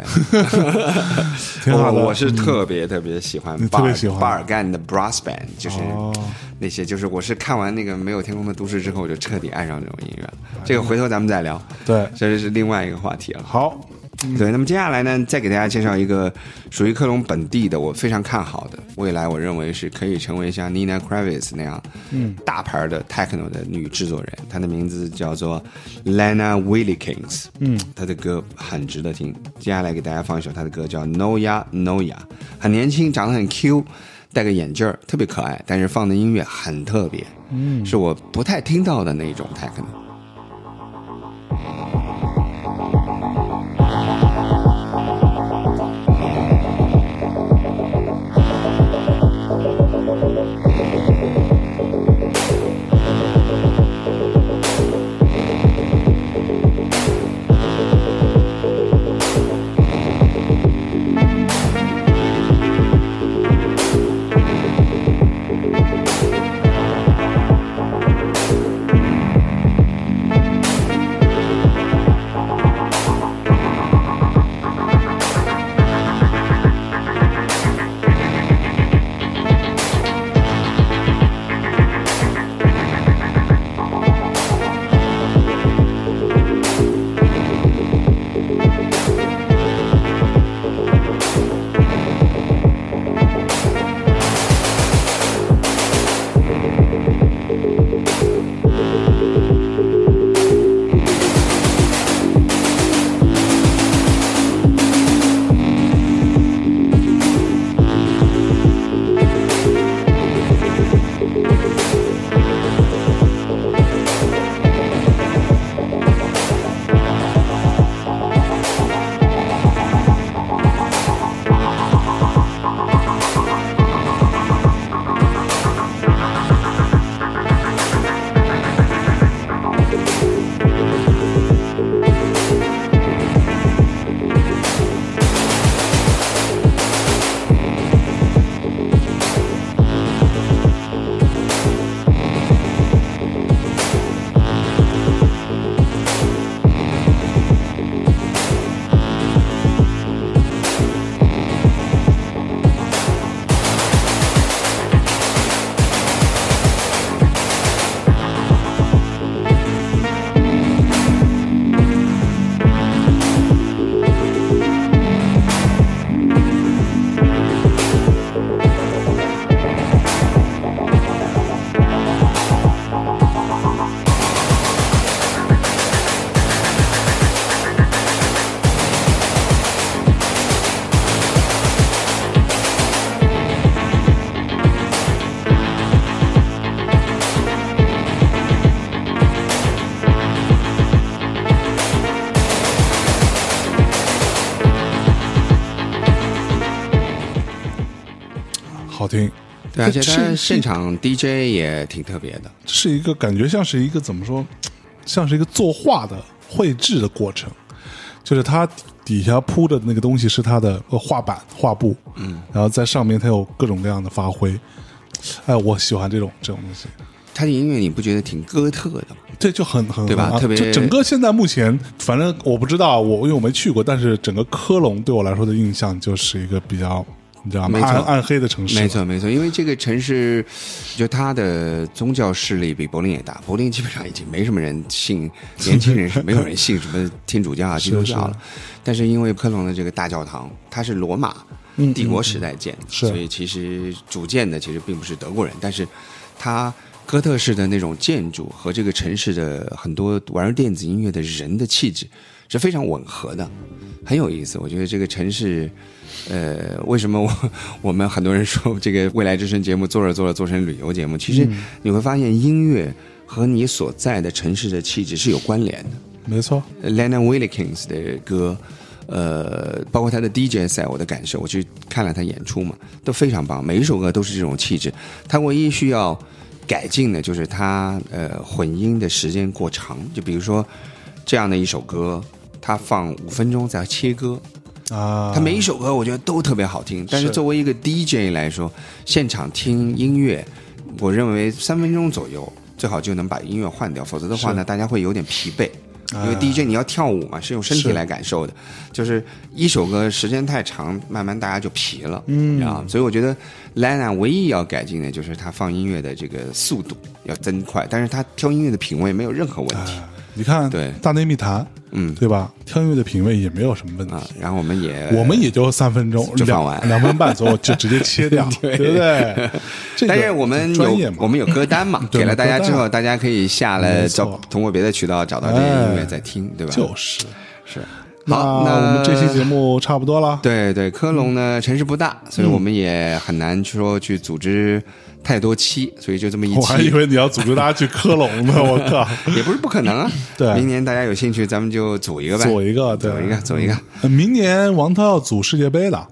挺好的。我我是嗯。特别特别喜欢巴尔特别喜欢。巴尔干的 brass band，就是哦。那些，就是我是看完那个没有天空的都市之后，我就彻底爱上这种音乐了。这个回头咱们再聊，对，这是另外一个话题了。好，对，那么接下来呢，再给大家介绍一个属于科隆本地的，我非常看好的，未来我认为是可以成为像 Nina Kravitz 那样，嗯，大牌的 techno 的女制作人，她的名字叫做 Lana Willikins，嗯，她的歌很值得听。接下来给大家放一首她的歌，叫 Noya Noya，很年轻，长得很 Q。戴个眼镜儿，特别可爱，但是放的音乐很特别，嗯，是我不太听到的那种 techno。对，而且他现场 DJ 也挺特别的。是一个感觉像是一个怎么说，像是一个作画的绘制的过程，就是他底下铺的那个东西是他的呃画板画布，嗯，然后在上面他有各种各样的发挥，哎，我喜欢这种这种东西。他的音乐你不觉得挺哥特的吗？对就很很对吧特别就整个现在目前，反正我不知道，我因为我没去过，但是整个科隆对我来说的印象就是一个比较，你知道吗？没错暗暗黑的城市，没错，没错，因为这个城市，就它的宗教势力比柏林也大。柏林基本上已经没什么人信，年轻人是没有人信什么天主教啊、基督教了。但是因为科隆的这个大教堂，它是罗马帝国时代建的，是所以其实主建的其实并不是德国人，但是它哥特式的那种建筑和这个城市的很多玩电子音乐的人的气质是非常吻合的，很有意思。我觉得这个城市。呃，为什么我我们很多人说这个未来之声节目做着做着做成旅游节目？其实你会发现音乐和你所在的城市的气质是有关联的。没错，Lennon Willikins 的歌，呃，包括他的 DJ 赛，我的感受，我去看了他演出嘛，都非常棒，每一首歌都是这种气质。他唯一需要改进的就是他呃混音的时间过长，就比如说这样的一首歌，他放五分钟再切歌，啊，他每一首歌我觉得都特别好听，但是是。作为一个 DJ 来说，现场听音乐，我认为三分钟左右最好就能把音乐换掉，否则的话呢，大家会有点疲惫。因为 DJ 你要跳舞嘛，是用身体来感受的，就是一首歌时间太长，慢慢大家就疲了，嗯。啊，所以我觉得 Lana 唯一要改进的就是他放音乐的这个速度要增快，但是他挑音乐的品味没有任何问题。哎你看，对大内密谈，嗯对吧？跳音乐的品味也没有什么问题。啊。然后我们也我们也就三分钟，两就放完两分半左右就直接切掉，对不对？这个但是我们有我们有歌单嘛，给了大家之后，大家可以下来找通过别的渠道找到这些音乐哎再听，对吧？就是。是。那好，那我们这期节目差不多了，对对，科隆呢城市不大，所以我们也很难说去组织太多期，所以就这么一期。我还以。为你要组织大家去科隆呢，我靠！也不是不可能啊，对。明年大家有兴趣，咱们就组一个呗，组一个，对，组一个，组一个。呃明年王涛要组世界杯了，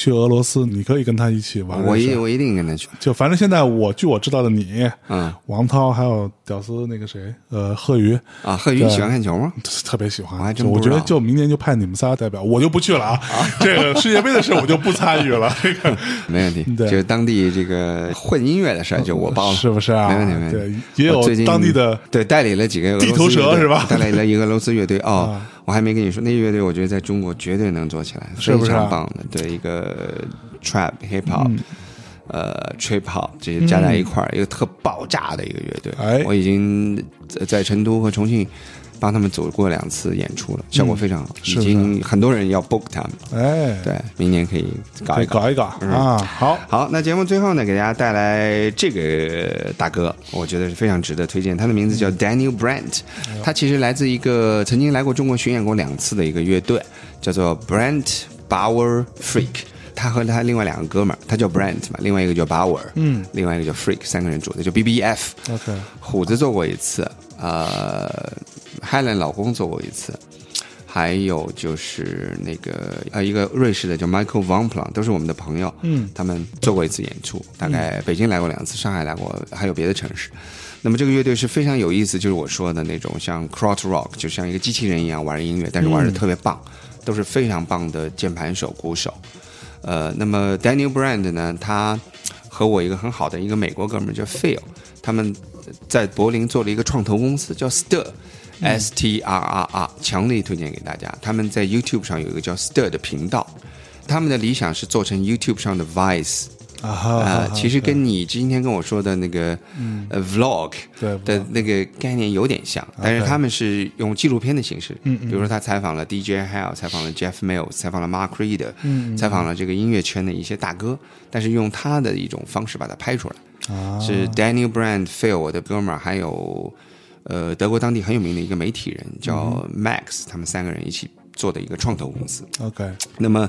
去俄罗斯，你可以跟他一起玩。我一我一定跟他去。就反正现在我据我知道的你，嗯王涛还有屌丝那个谁，呃，贺宇，啊，贺宇对喜欢看球吗？特别喜欢。我还真我觉得就明年就派你们仨代表，我就不去了啊。这个世界杯的事我就不参与了。这个 没问题，对就是当地这个混音乐的事就我包了，是不是啊没问题，没问题。对也有最近当地的对代理了几个地头蛇是吧 代理了一个俄罗斯乐队哦啊，我还没跟你说，那乐队我觉得在中国绝对能做起来，是不是啊非常棒的，对一个 trap hip hop。呃，trip hop 这些加在一块儿，一个特爆炸的一个乐队。哎我已经在在成都和重庆帮他们走过两次演出了，效果非常好，已经很多人要 book 他们。哎，对，明年可以搞一搞。搞一搞嗯啊。好，好，那节目最后呢，给大家带来这个大哥，我觉得是非常值得推荐。他的名字叫 Daniel brant 他其实来自一个曾经来过中国巡演过两次的一个乐队，叫做 brant Bauer Freak。他和他另外两个哥们儿，他叫 Brant 嘛，另外一个叫 Bauer，嗯，另外一个叫 Freak，三个人组的，就 BBF。OK，虎子做过一次，呃，Helen 老公做过一次，还有就是那个呃一个瑞士的叫 Michael Von Plan，都是我们的朋友，嗯，他们做过一次演出，大概北京来过两次，上海来过，还有别的城市。那么这个乐队是非常有意思，就是我说的那种像 Crowd Rock，就像一个机器人一样玩音乐，但是玩的特别棒，都是非常棒的键盘手、鼓手。呃，那么 Daniel Brand 呢，他和我一个很好的一个美国哥们儿叫 Phil，他们在柏林做了一个创投公司叫 Stir。S T R R R，强烈推荐给大家。他们在 YouTube 上有一个叫 Stir 的频道，他们的理想是做成 YouTube 上的 Vice 啊其实跟你今天跟我说的那个、呃 Vlog 的那个概念有点像，但是他们是用纪录片的形式，嗯比如说他采访了 DJ Hell，采访了 Jeff Mills，采访了 Mark Reeder，嗯。采访了这个音乐圈的一些大哥，但是用他的一种方式把它拍出来。啊。是 Daniel Brand、Phil 我的哥们儿，还有呃德国当地很有名的一个媒体人叫 Max，、他们三个人一起做的一个创投公司。OK，那么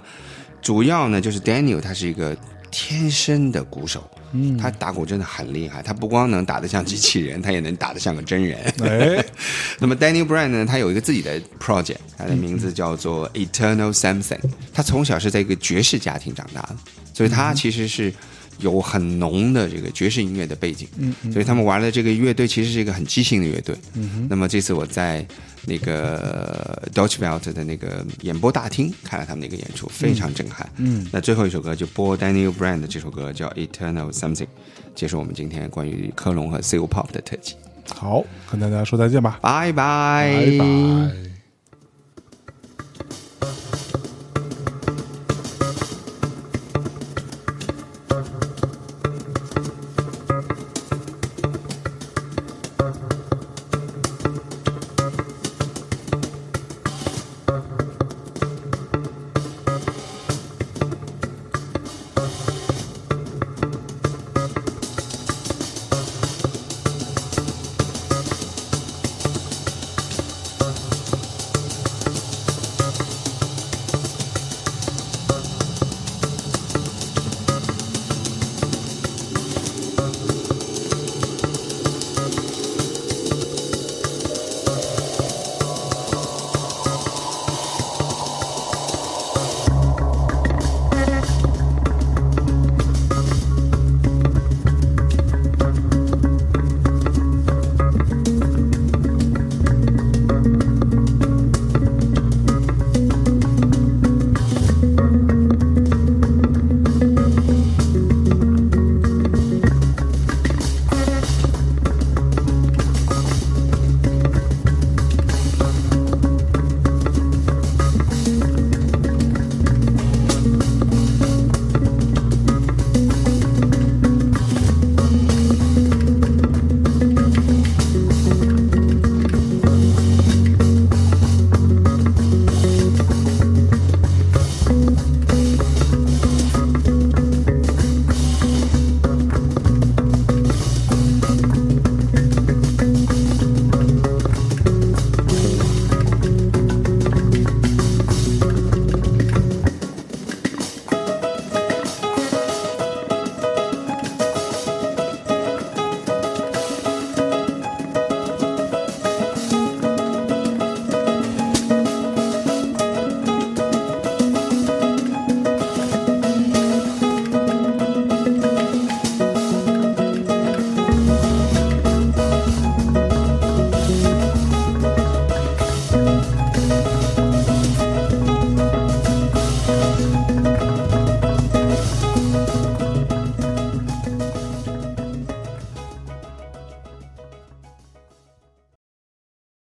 主要呢，就是 Daniel 他是一个天生的鼓手，嗯，他打鼓真的很厉害，他不光能打得像机器人，他也能打得像个真人。哎，那么 Daniel Bryan 呢，他有一个自己的 project，他的名字叫做 Eternal Something。他从小是在一个爵士家庭长大的，所以他其实是有很浓的这个爵士音乐的背景，嗯，所以他们玩的这个乐队其实是一个很即兴的乐队。嗯那么这次我在那个 Deutsche Welt 的那个演播大厅看了他们的一个演出，非常震撼。嗯，那最后一首歌就播 Daniel Brand 的这首歌叫 Eternal Something，结束我们今天关于科隆和 Seal Pop 的特辑。好，跟大家说再见吧，拜拜，拜拜。